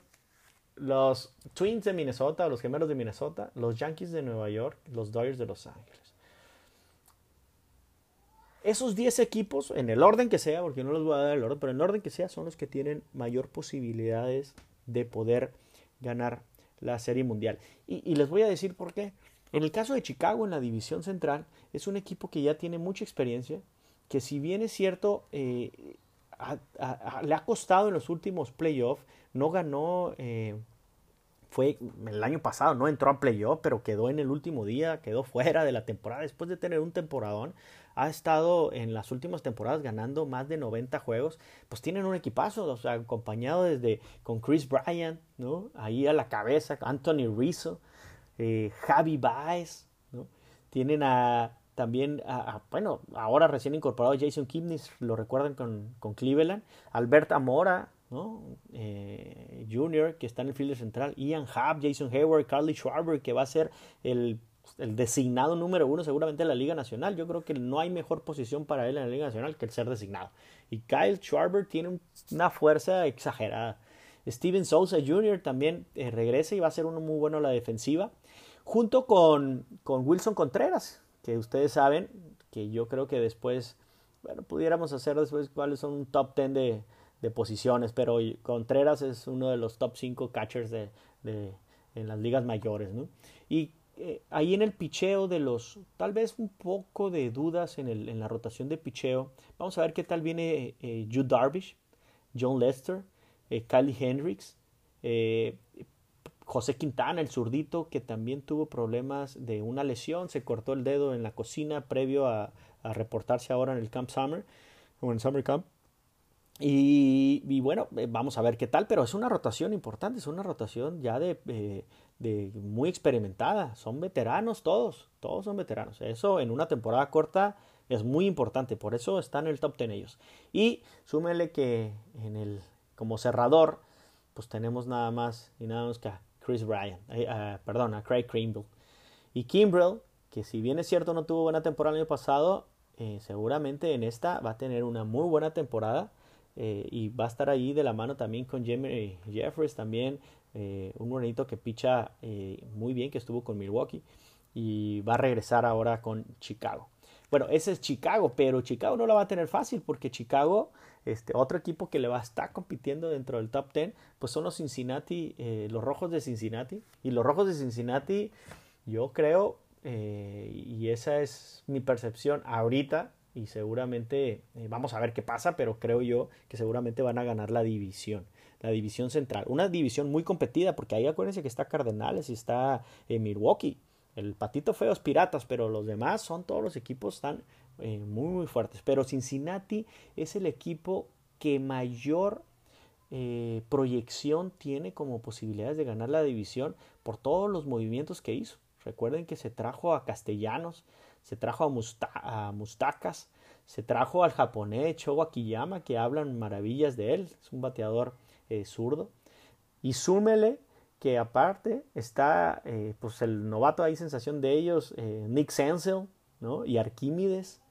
los Twins de Minnesota, los Gemelos de Minnesota, los Yankees de Nueva York, los Dodgers de Los Ángeles. Esos 10 equipos, en el orden que sea, porque no los voy a dar el orden, pero en el orden que sea, son los que tienen mayor posibilidades de poder ganar la Serie Mundial. Y, les voy a decir por qué. En el caso de Chicago, en la División Central, es un equipo que ya tiene mucha experiencia, que si bien es cierto, eh, le ha costado en los últimos playoffs, no ganó, eh, fue el año pasado, no entró a playoff, pero quedó en el último día, quedó fuera de la temporada, después de tener un temporadón, ha estado en las últimas temporadas ganando más de 90 juegos, pues tienen un equipazo, o sea, acompañado desde con Chris Bryant, ¿no? Ahí a la cabeza, Anthony Rizzo, eh, Javi Baez, ¿no? Tienen a también, a, bueno, ahora recién incorporado Jason Kipnis, lo recuerdan con, con Cleveland, Albert Amora, ¿no? Eh, Junior, que está en el field central, Ian Happ, Jason Hayward, Carly Schwarber, que va a ser el el designado número uno seguramente en la Liga Nacional. Yo creo que no hay mejor posición para él en la Liga Nacional que el ser designado. Y Kyle Schwarber tiene una fuerza exagerada. Steven Souza Jr. también eh, regresa y va a ser uno muy bueno a la defensiva. Junto con, con Wilson Contreras, que ustedes saben que yo creo que después, bueno, pudiéramos hacer después cuáles son un top 10 de, de posiciones, pero Contreras es uno de los top 5 catchers de, de, en las ligas mayores, ¿no? Y eh, ahí en el picheo de los, tal vez un poco de dudas en, el, en la rotación de picheo. Vamos a ver qué tal viene eh, Jude Darvish, John Lester, eh, Kylie Hendricks, eh, José Quintana, el zurdito, que también tuvo problemas de una lesión, se cortó el dedo en la cocina previo a, reportarse ahora en el Camp Summer, o en Summer Camp. Y, bueno, eh, vamos a ver qué tal, pero es una rotación importante, es una rotación ya de, eh, de, muy experimentada, son veteranos todos, todos son veteranos. Eso en una temporada corta es muy importante, por eso están en el top 10 ellos. Y súmele que en el, como cerrador, pues tenemos nada más y nada menos que a Chris Bryan, eh, perdón, a Craig Kimbrell. Y Kimbrell, que si bien es cierto no tuvo buena temporada el año pasado, eh, seguramente en esta va a tener una muy buena temporada eh, y va a estar ahí de la mano también con Jimmy Jeffries, también eh, un bonito que picha muy bien, que estuvo con Milwaukee y va a regresar ahora con Chicago. Bueno, ese es Chicago, pero Chicago no la va a tener fácil porque Chicago, este, otro equipo que le va a estar compitiendo dentro del top 10, pues son los Cincinnati, los Rojos de Cincinnati. Y los Rojos de Cincinnati, yo creo, eh, y esa es mi percepción ahorita y seguramente eh, vamos a ver qué pasa, pero creo yo que seguramente van a ganar la división, la división central. Una división muy competida porque ahí acuérdense que está Cardenales y está eh, Milwaukee. El patito feo es Piratas, pero los demás son todos los equipos están muy muy fuertes. Pero Cincinnati es el equipo que mayor proyección tiene como posibilidades de ganar la división por todos los movimientos que hizo. Recuerden que se trajo a castellanos, se trajo a, mustacas, se trajo al japonés Shogo Akiyama, que hablan maravillas de él, es un bateador eh, zurdo. Y súmele que aparte está eh, pues el novato ahí sensación de ellos, eh, Nick Sensel ¿no? y Arquímedes,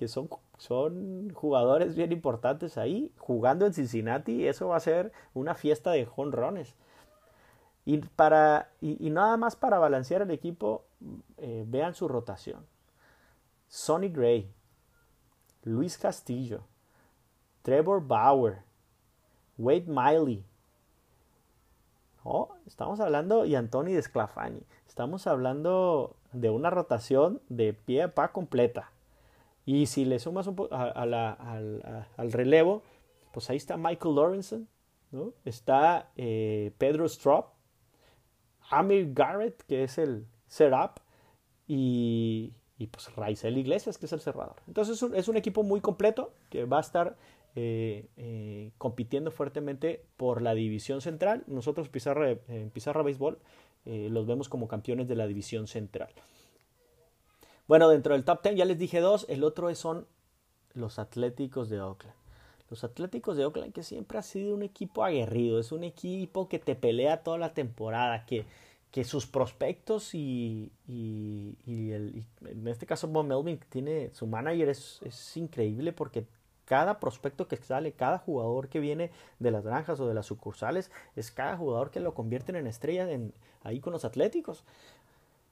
que son, son jugadores bien importantes ahí, jugando en Cincinnati, eso va a ser una fiesta de jonrones. Y, para, y, nada más para balancear el equipo, eh, vean su rotación. Sonny Gray, Luis Castillo, Trevor Bauer, Wade Miley. Oh, estamos hablando, y Anthony Desclafani. Estamos hablando de una rotación de pie a pa completa. Y si le sumas un a, al relevo, pues ahí está Michael Lawrenson, ¿no? está eh, Pedro Strop, Amir Garrett, que es el setup, y, y pues Raizel Iglesias, que es el cerrador. Entonces es un, equipo muy completo que va a estar eh, eh, compitiendo fuertemente por la división central. Nosotros Pizarra, en Pizarra Béisbol los vemos como campeones de la división central. Bueno, dentro del top 10 ya les dije dos, el otro son los Atléticos de Oakland. Los Atléticos de Oakland, que siempre ha sido un equipo aguerrido, es un equipo que te pelea toda la temporada, que, que sus prospectos y, y, en este caso Bob Melvin, que tiene su manager, es, es, increíble porque cada prospecto que sale, cada jugador que viene de las granjas o de las sucursales, es cada jugador que lo convierten en estrella en, ahí con los Atléticos.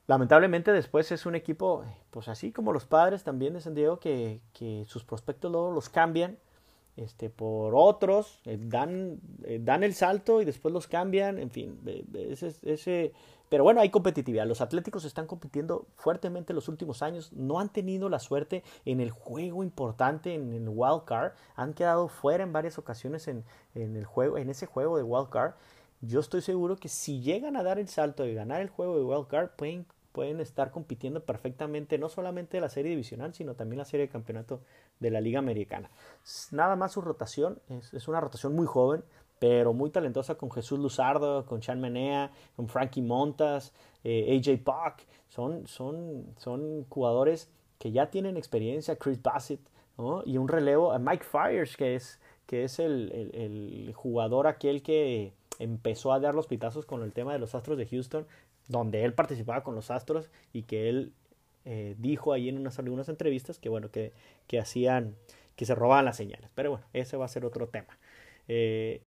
Lamentablemente después es un equipo, pues así como los padres también de San Diego, que, que sus prospectos luego los cambian este, por otros, eh, dan, eh, dan el salto y después los cambian, en fin, ese, ese, pero bueno, hay competitividad. Los Atléticos están compitiendo fuertemente los últimos años, no han tenido la suerte en el juego importante, en el wild card, han quedado fuera en varias ocasiones en, en, el juego, en ese juego de wild card. Yo estoy seguro que si llegan a dar el salto de ganar el juego de wild card, pueden pueden estar compitiendo perfectamente no solamente la serie divisional, sino también la serie de campeonato de la Liga Americana. Nada más su rotación, es, una rotación muy joven, pero muy talentosa con Jesús Luzardo, con Chan Menea, con Frankie Montas, eh, AJ Puck. Son, son, son jugadores que ya tienen experiencia, Chris Bassett, y un relevo a Mike Fires, que es, que es el, el jugador aquel que empezó a dar los pitazos con el tema de los Astros de Houston, donde él participaba con los Astros y que él eh, dijo ahí en unas algunas entrevistas que bueno que, que, hacían que se robaban las señales. Pero bueno ese va a ser otro tema. Eh,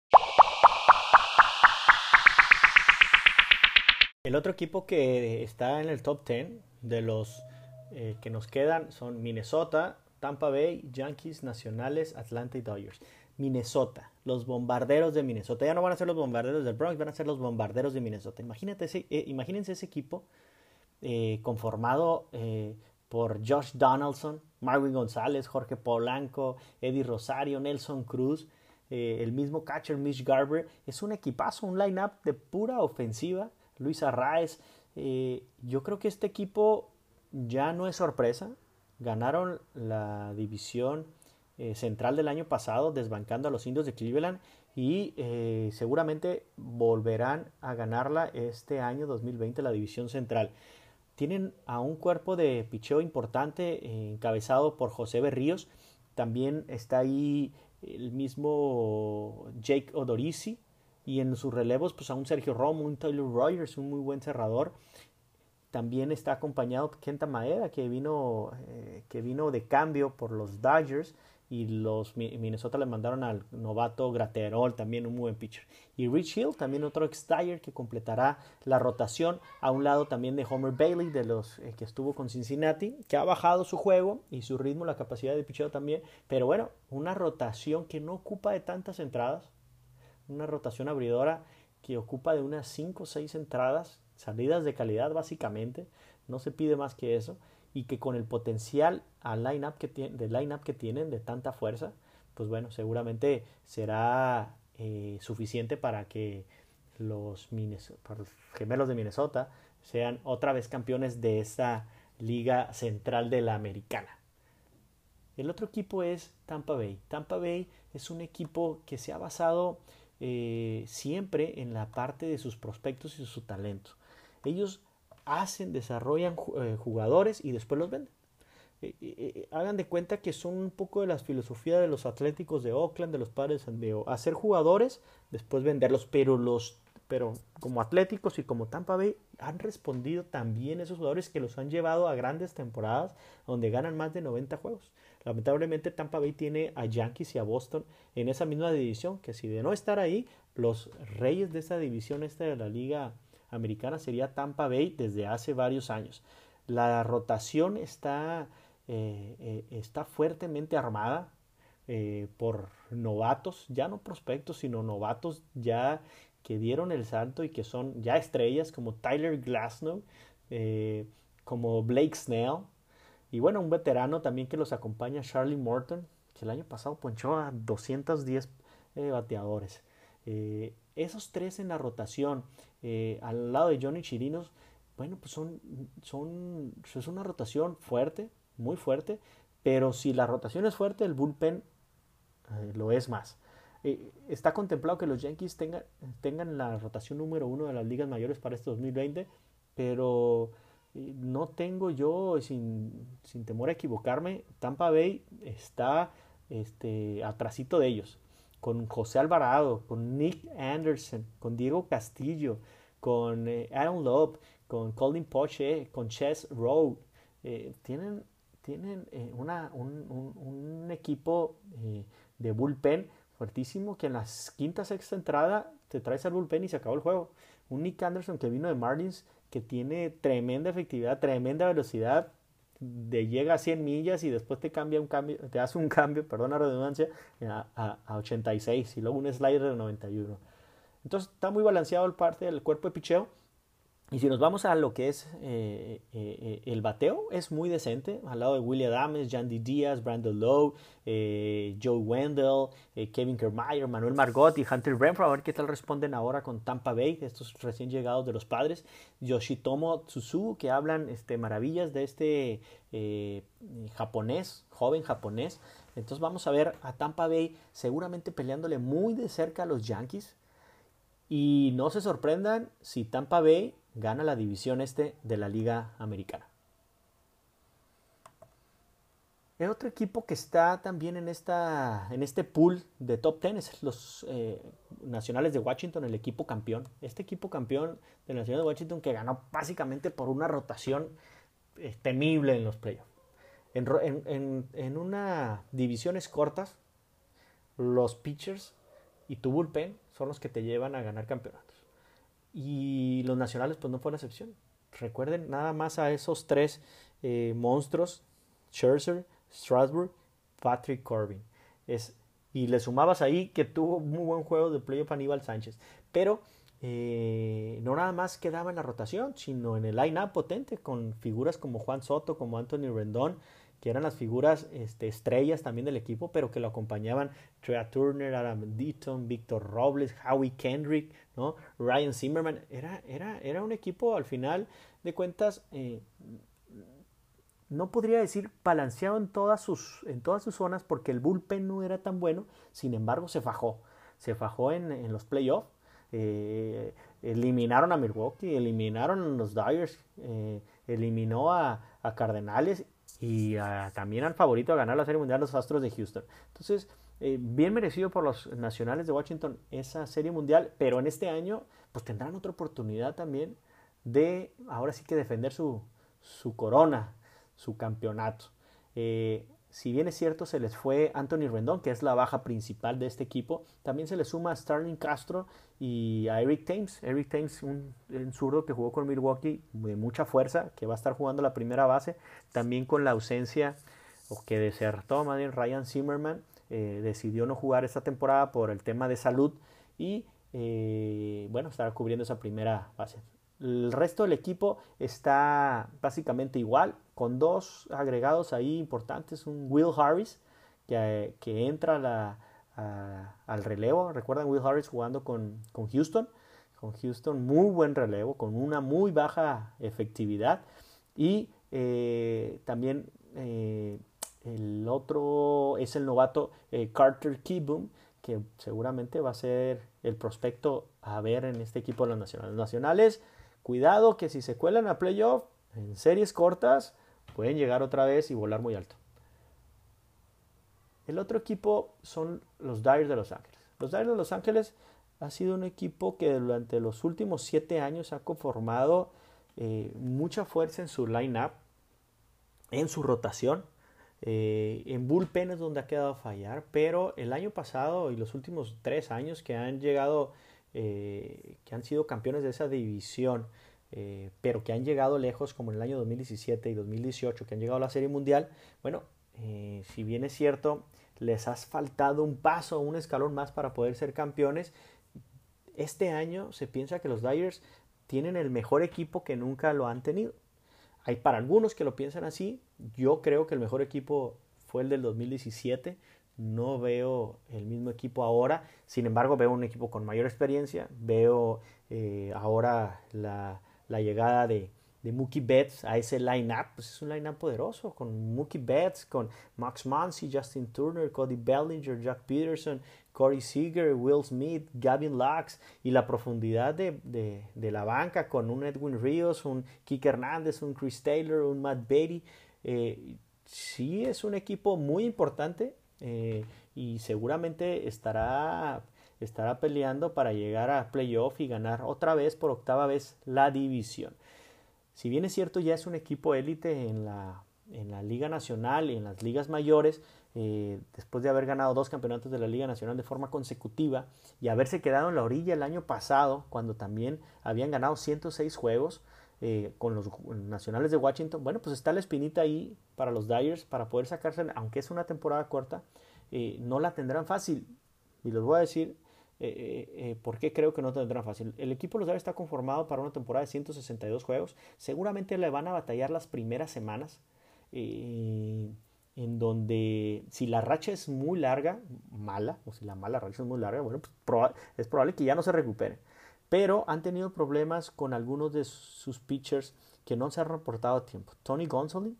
el otro equipo que está en el top 10 de los eh, que nos quedan son Minnesota Tampa Bay Yankees Nacionales Atlanta y Dodgers Minnesota, los bombarderos de Minnesota. Ya no van a ser los bombarderos del Bronx, van a ser los bombarderos de Minnesota. Imagínate ese, eh, imagínense ese equipo eh, conformado eh, por Josh Donaldson, Marvin González, Jorge Polanco, Eddie Rosario, Nelson Cruz, el mismo catcher Mitch Garber. Es un equipazo, un line-up de pura ofensiva. Luis Arraez. yo creo que este equipo ya no es sorpresa. Ganaron la división eh, central del año pasado, desbancando a los indios de Cleveland y eh, seguramente volverán a ganarla este año 2020 la división central. Tienen a un cuerpo de picheo importante eh, encabezado por José Berríos. También está ahí el mismo Jake Odorizzi. Y en sus relevos, pues a un Sergio Romo, un Taylor Rogers, un muy buen cerrador. También está acompañado Kenta Maeda, que vino, eh, que vino de cambio por los Dodgers y los Minnesota le mandaron al novato Graterol, también un buen pitcher. Y Rich Hill, también otro ex que completará la rotación, a un lado también de Homer Bailey, de los eh, que estuvo con Cincinnati, que ha bajado su juego y su ritmo, la capacidad de picheo también, pero bueno, una rotación que no ocupa de tantas entradas, una rotación abridora que ocupa de unas 5 o 6 entradas, salidas de calidad básicamente, no se pide más que eso y que con el potencial al line que de line-up que tienen de tanta fuerza, pues bueno, seguramente será eh, suficiente para que los, gemelos de Minnesota sean otra vez campeones de esta liga central de la americana. El otro equipo es Tampa Bay. Tampa Bay es un equipo que se ha basado eh, siempre en la parte de sus prospectos y su talento. Ellos hacen, desarrollan eh, jugadores y después los venden. Eh, eh, hagan de cuenta que son un poco de la filosofía de los Atléticos de Oakland, de los Padres de hacer jugadores, después venderlos, pero los pero como Atléticos y como Tampa Bay han respondido también esos jugadores que los han llevado a grandes temporadas donde ganan más de 90 juegos. Lamentablemente Tampa Bay tiene a Yankees y a Boston en esa misma división, que si de no estar ahí, los reyes de esa división esta de la liga americana sería Tampa Bay desde hace varios años. La rotación está, eh, eh, está fuertemente armada eh, por novatos, ya no prospectos, sino novatos ya que dieron el salto y que son ya estrellas como Tyler Glasnow, como Blake Snell, y bueno, un veterano también que los acompaña, Charlie Morton, que el año pasado ponchó a 210 bateadores. Esos tres en la rotación eh, al lado de Johnny Chirinos, bueno, pues son, son, es una rotación fuerte, muy fuerte, pero si la rotación es fuerte, el bullpen eh, lo es más. Eh, está contemplado que los Yankees tengan, tengan la rotación número uno de las ligas mayores para este 2020, pero no tengo yo, sin, sin, temor a equivocarme, Tampa Bay está este, atrasito de ellos con José Alvarado, con Nick Anderson, con Diego Castillo, con eh, Aaron Loeb, con Colin Poche, con Chess Rowe. Eh, tienen tienen eh, una, un, equipo de bullpen fuertísimo que en la quinta, sexta entrada te traes al bullpen y se acabó el juego. Un Nick Anderson que vino de Marlins que tiene tremenda efectividad, tremenda velocidad, de llega a 100 millas y después te cambia un cambio, te hace un cambio, perdón redundancia, a, a, 86 y luego un slider de 91. Entonces está muy balanceado el parte del cuerpo de picheo. Y si nos vamos a lo que es eh, eh, eh, el bateo, es muy decente. Al lado de William Adams, Jandy Díaz, Brandon Lowe, Joe Wendell, Kevin Kermeyer, Manuel Margot y Hunter Renfro. A ver qué tal responden ahora con Tampa Bay, estos recién llegados de los padres. Yoshitomo Tsusu, que hablan este, maravillas de este japonés, joven japonés. Entonces vamos a ver a Tampa Bay seguramente peleándole muy de cerca a los Yankees. Y no se sorprendan si Tampa Bay gana la división este de la Liga Americana. El otro equipo que está también en, esta, en este pool de top 10 es los eh, Nacionales de Washington, el equipo campeón. Este equipo campeón de Nacionales de Washington que ganó básicamente por una rotación eh, temible en los playoffs. En, en, una divisiones cortas, los pitchers y tu bullpen son los que te llevan a ganar campeonatos. Y los nacionales pues no fue la excepción. Recuerden nada más a esos tres eh, monstruos, Scherzer, Strasburg, Patrick Corbin. Es, y le sumabas ahí que tuvo muy buen juego de playoff Aníbal Sánchez. Pero eh, no nada más quedaba en la rotación, sino en el line-up potente con figuras como Juan Soto, como Anthony Rendón, que eran las figuras este, estrellas también del equipo, pero que lo acompañaban Trea Turner, Adam Deaton, Víctor Robles, Howie Kendrick, ¿no? Ryan Zimmerman. Era, era, era un equipo al final de cuentas, eh, no podría decir balanceado en todas, sus, en todas sus zonas porque el bullpen no era tan bueno, sin embargo se fajó, se fajó en, los playoffs. Eh, eliminaron a Milwaukee, eliminaron a los Dyers, eh, eliminó a, a Cardenales y ah, también al favorito a ganar la Serie Mundial los Astros de Houston. Entonces, eh, bien merecido por los nacionales de Washington esa Serie Mundial, pero en este año pues tendrán otra oportunidad también de ahora sí que defender su, su corona, su campeonato. Eh, si bien es cierto, se les fue Anthony Rendón, que es la baja principal de este equipo, también se le suma a Starling Castro y a Eric Thames. Eric Thames, un, zurdo que jugó con Milwaukee de mucha fuerza, que va a estar jugando la primera base, también con la ausencia, o que desertó más bien Ryan Zimmerman, eh, decidió no jugar esta temporada por el tema de salud y eh, bueno, estará cubriendo esa primera base. El resto del equipo está básicamente igual, con dos agregados ahí importantes, un Will Harris que, entra al relevo. Recuerdan Will Harris jugando con, Houston, con Houston muy buen relevo, con una muy baja efectividad. Y eh, también eh, el otro es el novato eh, Carter Kibum, que seguramente va a ser el prospecto a ver en este equipo de los nacionales. nacionales Cuidado que si se cuelan a playoff en series cortas, pueden llegar otra vez y volar muy alto. El otro equipo son los Dyers de Los Ángeles. Los Dyers de Los Ángeles ha sido un equipo que durante los últimos siete años ha conformado eh, mucha fuerza en su line-up, en su rotación. Eh, en bullpen es donde ha quedado a fallar, pero el año pasado y los últimos tres años que han llegado eh, que han sido campeones de esa división, eh, pero que han llegado lejos como en el año 2017 y 2018, que han llegado a la Serie Mundial, bueno, eh, si bien es cierto, les has faltado un paso, un escalón más para poder ser campeones, este año se piensa que los Dyers tienen el mejor equipo que nunca lo han tenido. Hay para algunos que lo piensan así, yo creo que el mejor equipo fue el del 2017, no veo el mismo equipo ahora, sin embargo veo un equipo con mayor experiencia, veo eh, ahora la, llegada de, Mookie Betts a ese line-up, pues es un line-up poderoso, con Mookie Betts, con Max Muncy, Justin Turner, Cody Bellinger, Jack Peterson, Corey Seager, Will Smith, Gavin Lux. Y la profundidad de, la banca con un Edwin Ríos, un Kike Hernández, un Chris Taylor, un Matt Beatty. Eh, sí es un equipo muy importante eh, y seguramente estará, estará peleando para llegar a playoff y ganar otra vez por octava vez la división. Si bien es cierto, ya es un equipo élite en la, en la Liga Nacional y en las ligas mayores, eh, después de haber ganado dos campeonatos de la Liga Nacional de forma consecutiva y haberse quedado en la orilla el año pasado, cuando también habían ganado 106 juegos eh, con los nacionales de Washington, bueno, pues está la espinita ahí para los Dyers para poder sacarse, aunque es una temporada corta, eh, no la tendrán fácil. Y les voy a decir eh, por qué creo que no tendrán fácil. El equipo de los Dyers está conformado para una temporada de 162 juegos. Seguramente le van a batallar las primeras semanas. en donde si la racha es muy larga, mala, o si la mala racha es muy larga, bueno, pues es probable que ya no se recupere pero han tenido problemas con algunos de sus pitchers que no se han reportado a tiempo. Tony Gonsolin,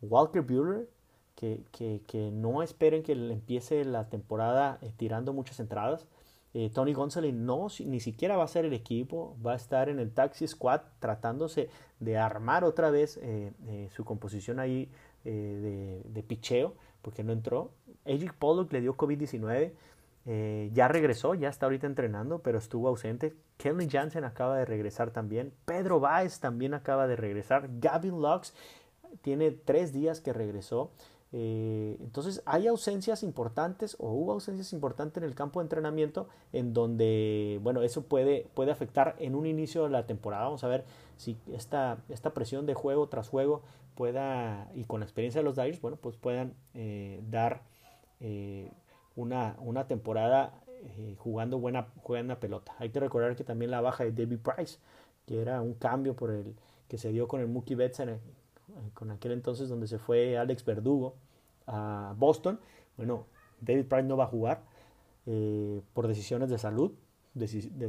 Walker Buehler, que, que, no esperen que empiece la temporada eh, tirando muchas entradas. Eh, Tony Gonsolin no, ni siquiera va a ser el equipo, va a estar en el taxi squad tratándose de armar otra vez eh, su composición ahí de, de picheo, porque no entró. Eric Pollock le dio COVID-19 eh, ya regresó, ya está ahorita entrenando, pero estuvo ausente. Kelly Jansen acaba de regresar también. Pedro Baez también acaba de regresar. Gavin Lux tiene tres días que regresó. Eh, entonces hay ausencias importantes o hubo ausencias importantes en el campo de entrenamiento en donde, bueno, eso puede, puede afectar en un inicio de la temporada. Vamos a ver si esta, esta presión de juego tras juego pueda, y con la experiencia de los Dyers, bueno, pues puedan eh, dar una, una temporada eh, jugando buena, buena pelota. Hay que recordar que también la baja de David Price, que era un cambio por el que se dio con el Mookie Betts en con aquel entonces donde se fue Alex Verdugo a Boston. Bueno, David Price no va a jugar eh, por decisiones de salud.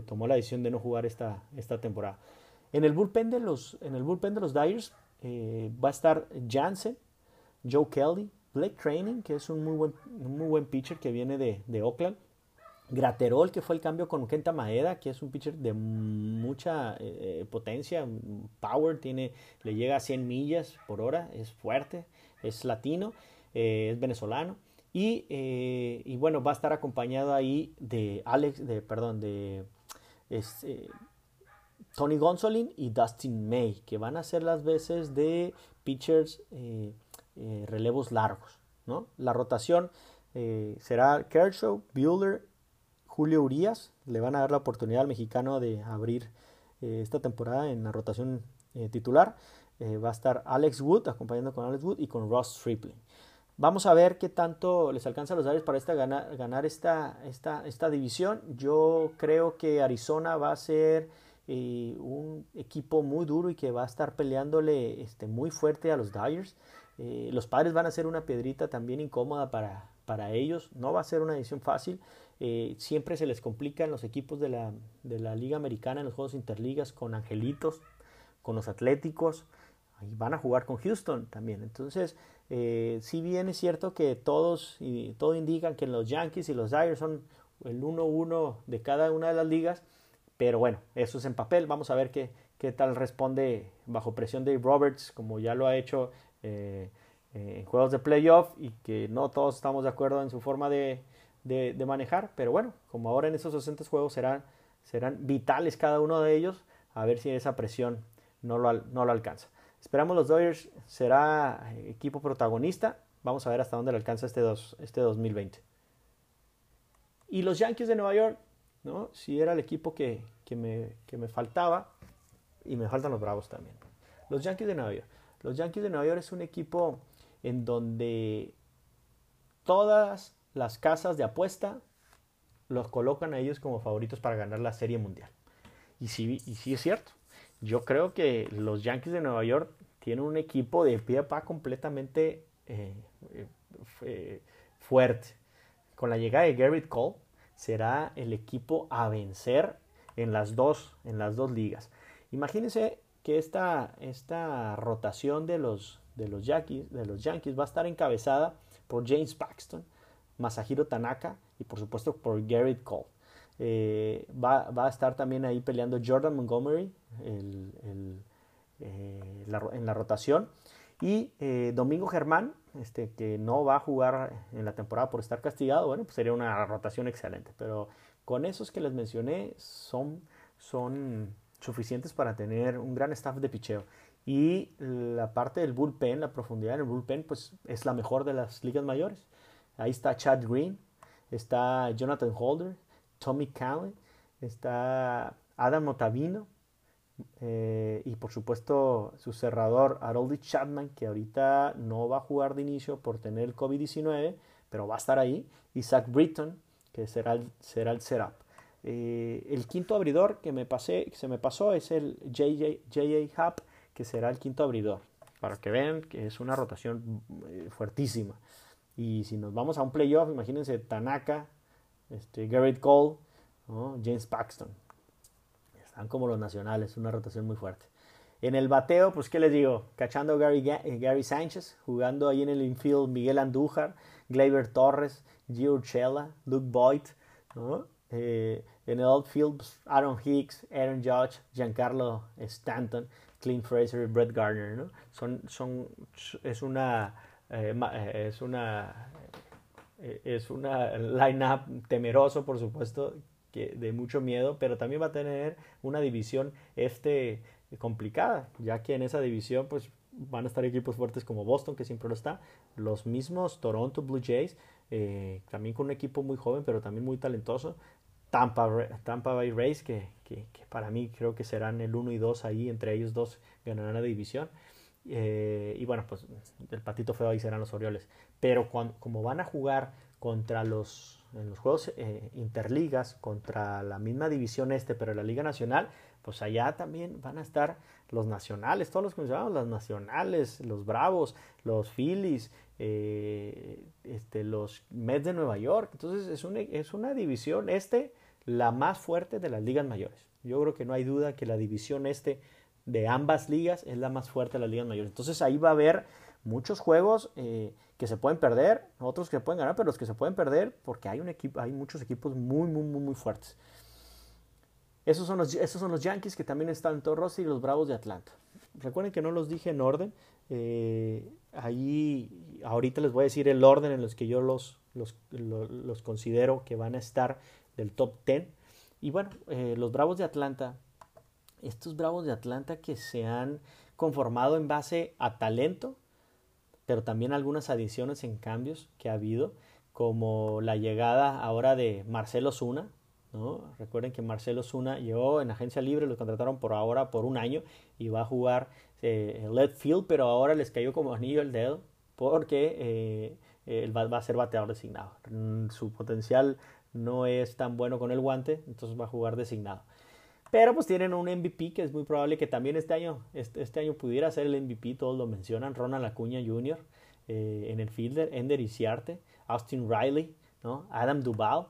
tomó la decisión de no jugar esta, esta temporada. En el bullpen de los, en el bullpen de los Dyers eh, va a estar Jansen, Joe Kelly, Blake Training, que es un muy buen, muy buen pitcher que viene de, de, Oakland. Graterol, que fue el cambio con Kenta Maeda, que es un pitcher de mucha eh, potencia, power, tiene, le llega a 100 millas por hora, es fuerte, es latino, eh, es venezolano. Y, eh, y, bueno, va a estar acompañado ahí de Alex, de, perdón, de Tony Gonsolin y Dustin May, que van a ser las veces de pitchers relevos largos. ¿no? La rotación será Kershaw, Bueller, Julio Urias. Le van a dar la oportunidad al mexicano de abrir esta temporada en la rotación titular. va a estar Alex Wood, acompañando con Alex Wood y con Ross Stripling. Vamos a ver qué tanto les alcanza a los Dodgers para esta, ganar, ganar esta, esta, esta división. Yo creo que Arizona va a ser eh, un equipo muy duro y que va a estar peleándole este, muy fuerte a los Dyers. Eh, los padres van a ser una piedrita también incómoda para, para ellos. No va a ser una edición fácil. Eh, siempre se les complican los equipos de la, de la Liga Americana en los Juegos Interligas con Angelitos, con los Atléticos. Y van a jugar con Houston también. Entonces, si bien es cierto que todos y todo indican que los Yankees y los Dyers son el 1-1 de cada una de las ligas, pero bueno, eso es en papel. Vamos a ver qué, qué tal responde bajo presión Dave Roberts, como ya lo ha hecho eh, eh, en juegos de playoff y que no todos estamos de acuerdo en su forma de, de, manejar. Pero bueno, como ahora en esos 60 juegos serán, serán vitales cada uno de ellos, a ver si esa presión no lo, no lo alcanza. Esperamos los Dodgers será equipo protagonista. Vamos a ver hasta dónde le alcanza este, dos, este 2020. Y los Yankees de Nueva York ¿no? Si era el equipo que, me, me faltaba, y me faltan los Bravos también. Los Yankees de Nueva York. Los Yankees de Nueva York es un equipo en donde todas las casas de apuesta los colocan a ellos como favoritos para ganar la Serie Mundial. Y sí, y sí es cierto. Yo creo que los Yankees de Nueva York tienen un equipo de pie a pa completamente eh, eh, fuerte. Con la llegada de Garrett Cole, será el equipo a vencer en las dos, en las dos ligas. Imagínense que esta, esta rotación de los, de, los Yankees, de los Yankees va a estar encabezada por James Paxton, Masahiro Tanaka y por supuesto por Garrett Cole. Eh, va, a estar también ahí peleando Jordan Montgomery eh, en la rotación y eh, Domingo Germán, este, que no va a jugar en la temporada por estar castigado, bueno, pues sería una rotación excelente. Pero con esos que les mencioné son, son suficientes para tener un gran staff de picheo. Y la parte del bullpen, la profundidad en el bullpen, pues es la mejor de las ligas mayores. Ahí está Chad Green, está Jonathan Holder, Tommy Callen, está Adam Otavino, eh, y por supuesto su cerrador Harold Chapman, que ahorita no va a jugar de inicio por tener el COVID-19, pero va a estar ahí. Y Zach Britton, que será el, será el setup. Eh, el quinto abridor que me pasé, se me pasó es el J.A. Hub, que será el quinto abridor. Para que vean que es una rotación eh, fuertísima. Y si nos vamos a un playoff, imagínense Tanaka, este, Garrett Cole, James Paxton como los nacionales, una rotación muy fuerte. En el bateo, pues, ¿qué les digo? Cachando Gary, eh, Gary Sánchez, jugando ahí en el infield Miguel Andújar, Gleyber Torres, Gio Urshela, Luke Boyd, eh, en el outfield, pues, Aaron Hicks, Aaron Judge, Giancarlo Stanton, Clint Fraser y Brett Gardner, ¿no? Son, son, es una, eh, es una, es una line-up temeroso, por supuesto, que, de mucho miedo, pero también va a tener una división este complicada, ya que en esa división pues van a estar equipos fuertes como Boston, que siempre lo está, los mismos Toronto Blue Jays, eh, también con un equipo muy joven, pero también muy talentoso, Tampa, Tampa Bay Rays, que, que, para mí creo que serán el 1 y 2 ahí, entre ellos dos ganarán la división. Eh, y bueno, pues el patito feo ahí serán los Orioles. Pero cuando, como van a jugar contra los en los juegos eh, interligas contra la misma división este, pero la Liga Nacional, pues allá también van a estar los nacionales, todos los que mencionamos, los nacionales, los Bravos, los Phillies, eh, este, los Mets de Nueva York. Entonces es una, es una división este la más fuerte de las ligas mayores. Yo creo que no hay duda que la división este de ambas ligas es la más fuerte de las ligas mayores. Entonces ahí va a haber muchos juegos eh, que se pueden perder, otros que pueden ganar, pero los que se pueden perder porque hay, un equipo, hay muchos equipos muy, muy, muy, muy fuertes. Esos son, los, esos son los Yankees que también están Torros y los Bravos de Atlanta. Recuerden que no los dije en orden. Eh, ahí ahorita les voy a decir el orden en los que yo los, los, los, considero que van a estar del top 10. Y bueno, eh, los Bravos de Atlanta estos Bravos de Atlanta que se han conformado en base a talento, pero también algunas adiciones en cambios que ha habido, como la llegada ahora de Marcelo Zuna. Recuerden que Marcelo Zuna llegó en agencia libre, lo contrataron por ahora por un año y va a jugar eh, left field, pero ahora les cayó como anillo el dedo porque eh, él va, a ser bateador designado. Mm, su potencial no es tan bueno con el guante, entonces va a jugar designado. Pero pues tienen un MVP que es muy probable que también este año, este, este año pudiera ser el MVP, todos lo mencionan, Ronald Acuña Jr. Eh, en el fielder, Ender Isiarte, Austin Riley, ¿no? Adam Duvall.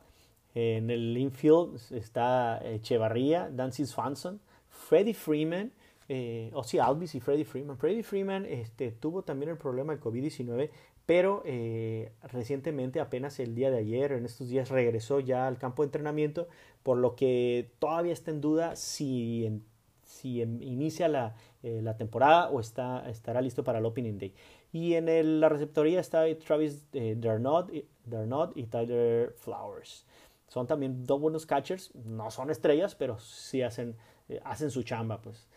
En el infield está Echevarría, Dancy Swanson, Freddie Freeman, eh, o sí, Alvis y Freddie Freeman. Freddie Freeman este, tuvo también el problema de COVID-19, pero eh, recientemente, apenas el día de ayer, en estos días, regresó ya al campo de entrenamiento, por lo que todavía está en duda si, si inicia la, eh, la, temporada o está, estará listo para el Opening Day. Y en la receptoría está Travis eh, Darnot, y Tyler Flowers. Son también dos buenos catchers, no son estrellas, pero sí hacen, hacen su chamba, pues.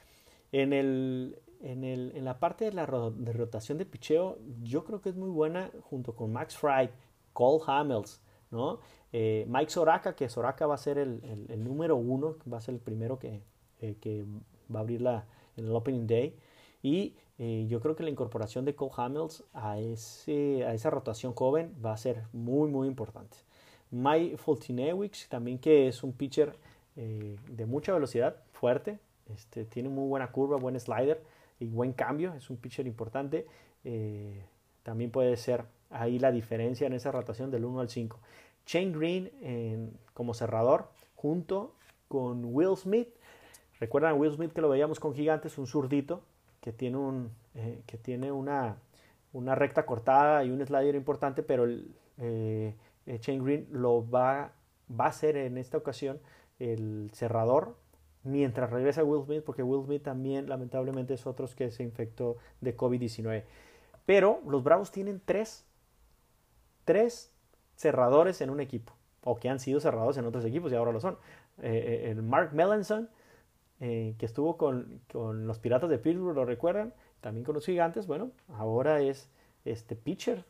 En, el, en, el, en la parte de la de rotación de picheo, yo creo que es muy buena junto con Max Fried, Cole Hamels, ¿no? Eh, Mike Soraka, que Soraka va a ser el, el, número uno, va a ser el primero que, eh, que va a abrir la, en el Opening Day. Y eh, yo creo que la incorporación de Cole Hamels a, ese, a esa rotación joven va a ser muy, muy importante. Mike Fultinewicz, también que es un pitcher de mucha velocidad, fuerte, este, tiene muy buena curva, buen slider y buen cambio. Es un pitcher importante. Eh, también puede ser ahí la diferencia en esa rotación del 1 al 5. Shane Green como cerrador junto con Will Smith. Recuerdan Will Smith que lo veíamos con Gigantes, un zurdito que tiene, un, eh, que tiene una, una, recta cortada y un slider importante, pero el, eh, Green lo va, va a ser en esta ocasión el cerrador mientras regresa Will Smith, porque Will Smith también lamentablemente es otro que se infectó de COVID-19. Pero los Bravos tienen tres, tres cerradores en un equipo, o que han sido cerrados en otros equipos y ahora lo son. Eh, eh, el Mark Melanson, eh, que estuvo con, con, los Piratas de Pittsburgh, lo recuerdan, también con los Gigantes, bueno, ahora es este pitcher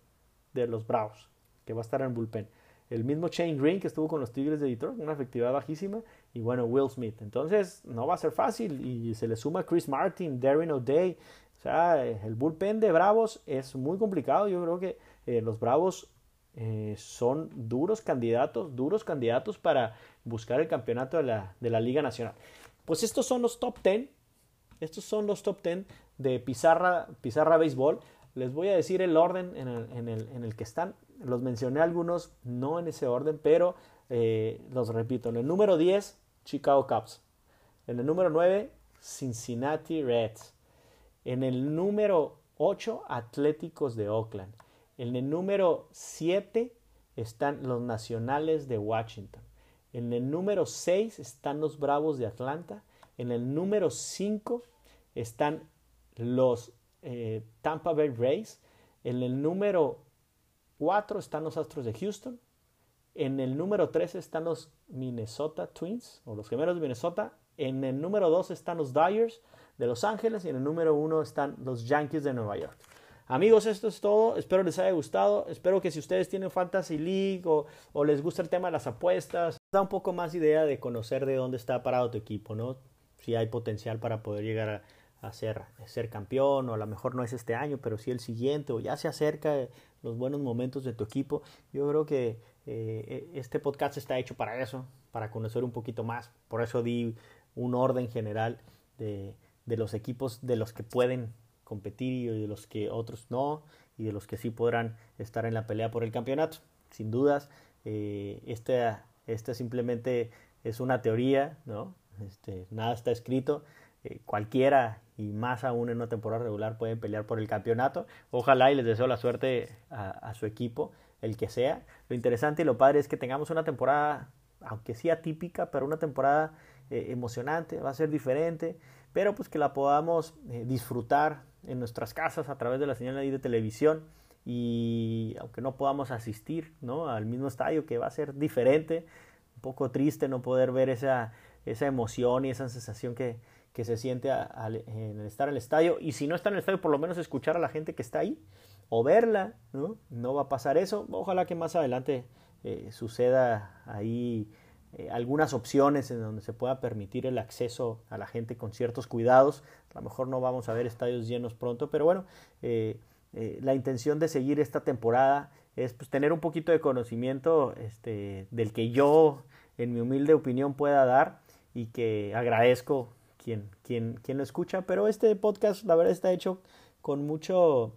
de los Bravos, que va a estar en bullpen. El mismo Shane Green que estuvo con los Tigres de Detroit, una efectividad bajísima. Y bueno, Will Smith. Entonces, no va a ser fácil. Y se le suma Chris Martin, Darren O'Day. O sea, el bullpen de Bravos es muy complicado. Yo creo que eh, los Bravos eh, son duros candidatos, duros candidatos para buscar el campeonato de la, de la Liga Nacional. Pues estos son los top 10. Estos son los top 10 de Pizarra, Pizarra Béisbol. Les voy a decir el orden en el, en el, en el que están. Los mencioné algunos, no en ese orden, pero eh, los repito. En el número 10, Chicago Cubs. En el número 9, Cincinnati Reds. En el número 8, Atléticos de Oakland. En el número 7 están los Nacionales de Washington. En el número 6 están los Bravos de Atlanta. En el número 5 están los eh, Tampa Bay Rays. En el número 4 están los Astros de Houston. En el número 3 están los Minnesota Twins o los gemelos de Minnesota. En el número 2 están los Dyers de Los Ángeles y en el número 1 están los Yankees de Nueva York. Amigos, esto es todo. Espero les haya gustado. Espero que si ustedes tienen Fantasy League o, o les gusta el tema de las apuestas, da un poco más idea de conocer de dónde está parado tu equipo, ¿no? Si hay potencial para poder llegar a, ser, campeón, o a lo mejor no es este año, pero sí el siguiente, o ya se acerca los buenos momentos de tu equipo. Yo creo que eh, este podcast está hecho para eso, para conocer un poquito más. Por eso di un orden general de, los equipos de los que pueden competir y de los que otros no, y de los que sí podrán estar en la pelea por el campeonato. Sin dudas, eh, este simplemente es una teoría, ¿no? Este, nada está escrito. Eh, cualquiera y más aún en una temporada regular pueden pelear por el campeonato. Ojalá y les deseo la suerte a, su equipo, el que sea. Lo interesante y lo padre es que tengamos una temporada, aunque sea típica, pero una temporada eh, emocionante, va a ser diferente, pero pues que la podamos eh, disfrutar en nuestras casas a través de la señal de televisión y aunque no podamos asistir ¿no? al mismo estadio que va a ser diferente, un poco triste no poder ver esa, esa emoción y esa sensación que, que se siente en estar en el estadio. Y si no está en el estadio, por lo menos escuchar a la gente que está ahí o verla, ¿no? No va a pasar eso. Ojalá que más adelante eh, suceda ahí eh, algunas opciones en donde se pueda permitir el acceso a la gente con ciertos cuidados. A lo mejor no vamos a ver estadios llenos pronto, pero bueno, eh, la intención de seguir esta temporada es pues, tener un poquito de conocimiento este, del que yo, en mi humilde opinión, pueda dar y que agradezco quien, quien, quien lo escucha. Pero este podcast, la verdad, está hecho con mucho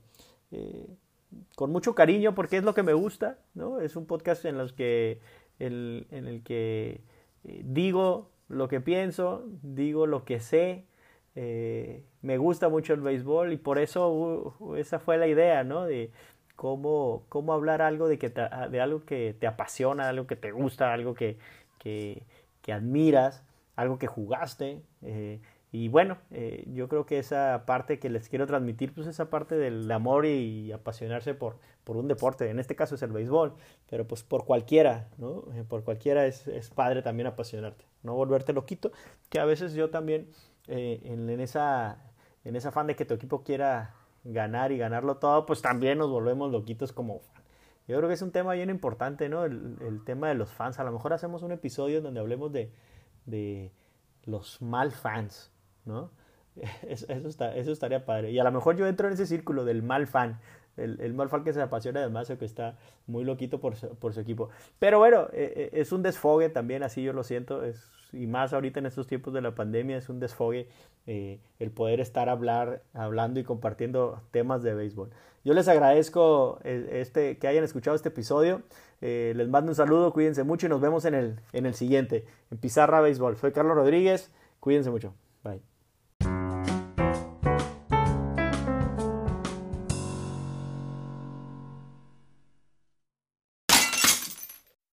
con mucho cariño porque es lo que me gusta, ¿no? Es un podcast en, los que, el, en el que eh, digo lo que pienso, digo lo que sé, eh, me gusta mucho el béisbol y por eso uh, esa fue la idea, ¿no? De cómo, cómo hablar algo de, que de algo que te apasiona, algo que te gusta, algo que, que, admiras, algo que jugaste. Eh, y bueno, eh, yo creo que esa parte que les quiero transmitir, pues esa parte del amor y, apasionarse por, por un deporte, en este caso es el béisbol, pero pues por cualquiera, ¿no? Eh, por cualquiera es, es, padre también apasionarte, no volverte loquito, que a veces yo también eh, en, en, esa, en esa afán de que tu equipo quiera ganar y ganarlo todo, pues también nos volvemos loquitos como fan. Yo creo que es un tema bien importante, ¿no? El, el tema de los fans. A lo mejor hacemos un episodio donde hablemos de, de los mal fans, ¿no? Eso, está, eso estaría padre. Y a lo mejor yo entro en ese círculo del mal fan, el, el mal fan que se apasiona además o que está muy loquito por su, por su equipo. Pero bueno, eh, eh, es un desfogue también, así yo lo siento, es, y más ahorita en estos tiempos de la pandemia, es un desfogue eh, el poder estar hablar, hablando y compartiendo temas de béisbol. Yo les agradezco este, que hayan escuchado este episodio. les mando un saludo, cuídense mucho y nos vemos en el, en el siguiente, en Pizarra Béisbol. Soy Carlos Rodríguez, cuídense mucho. Bye.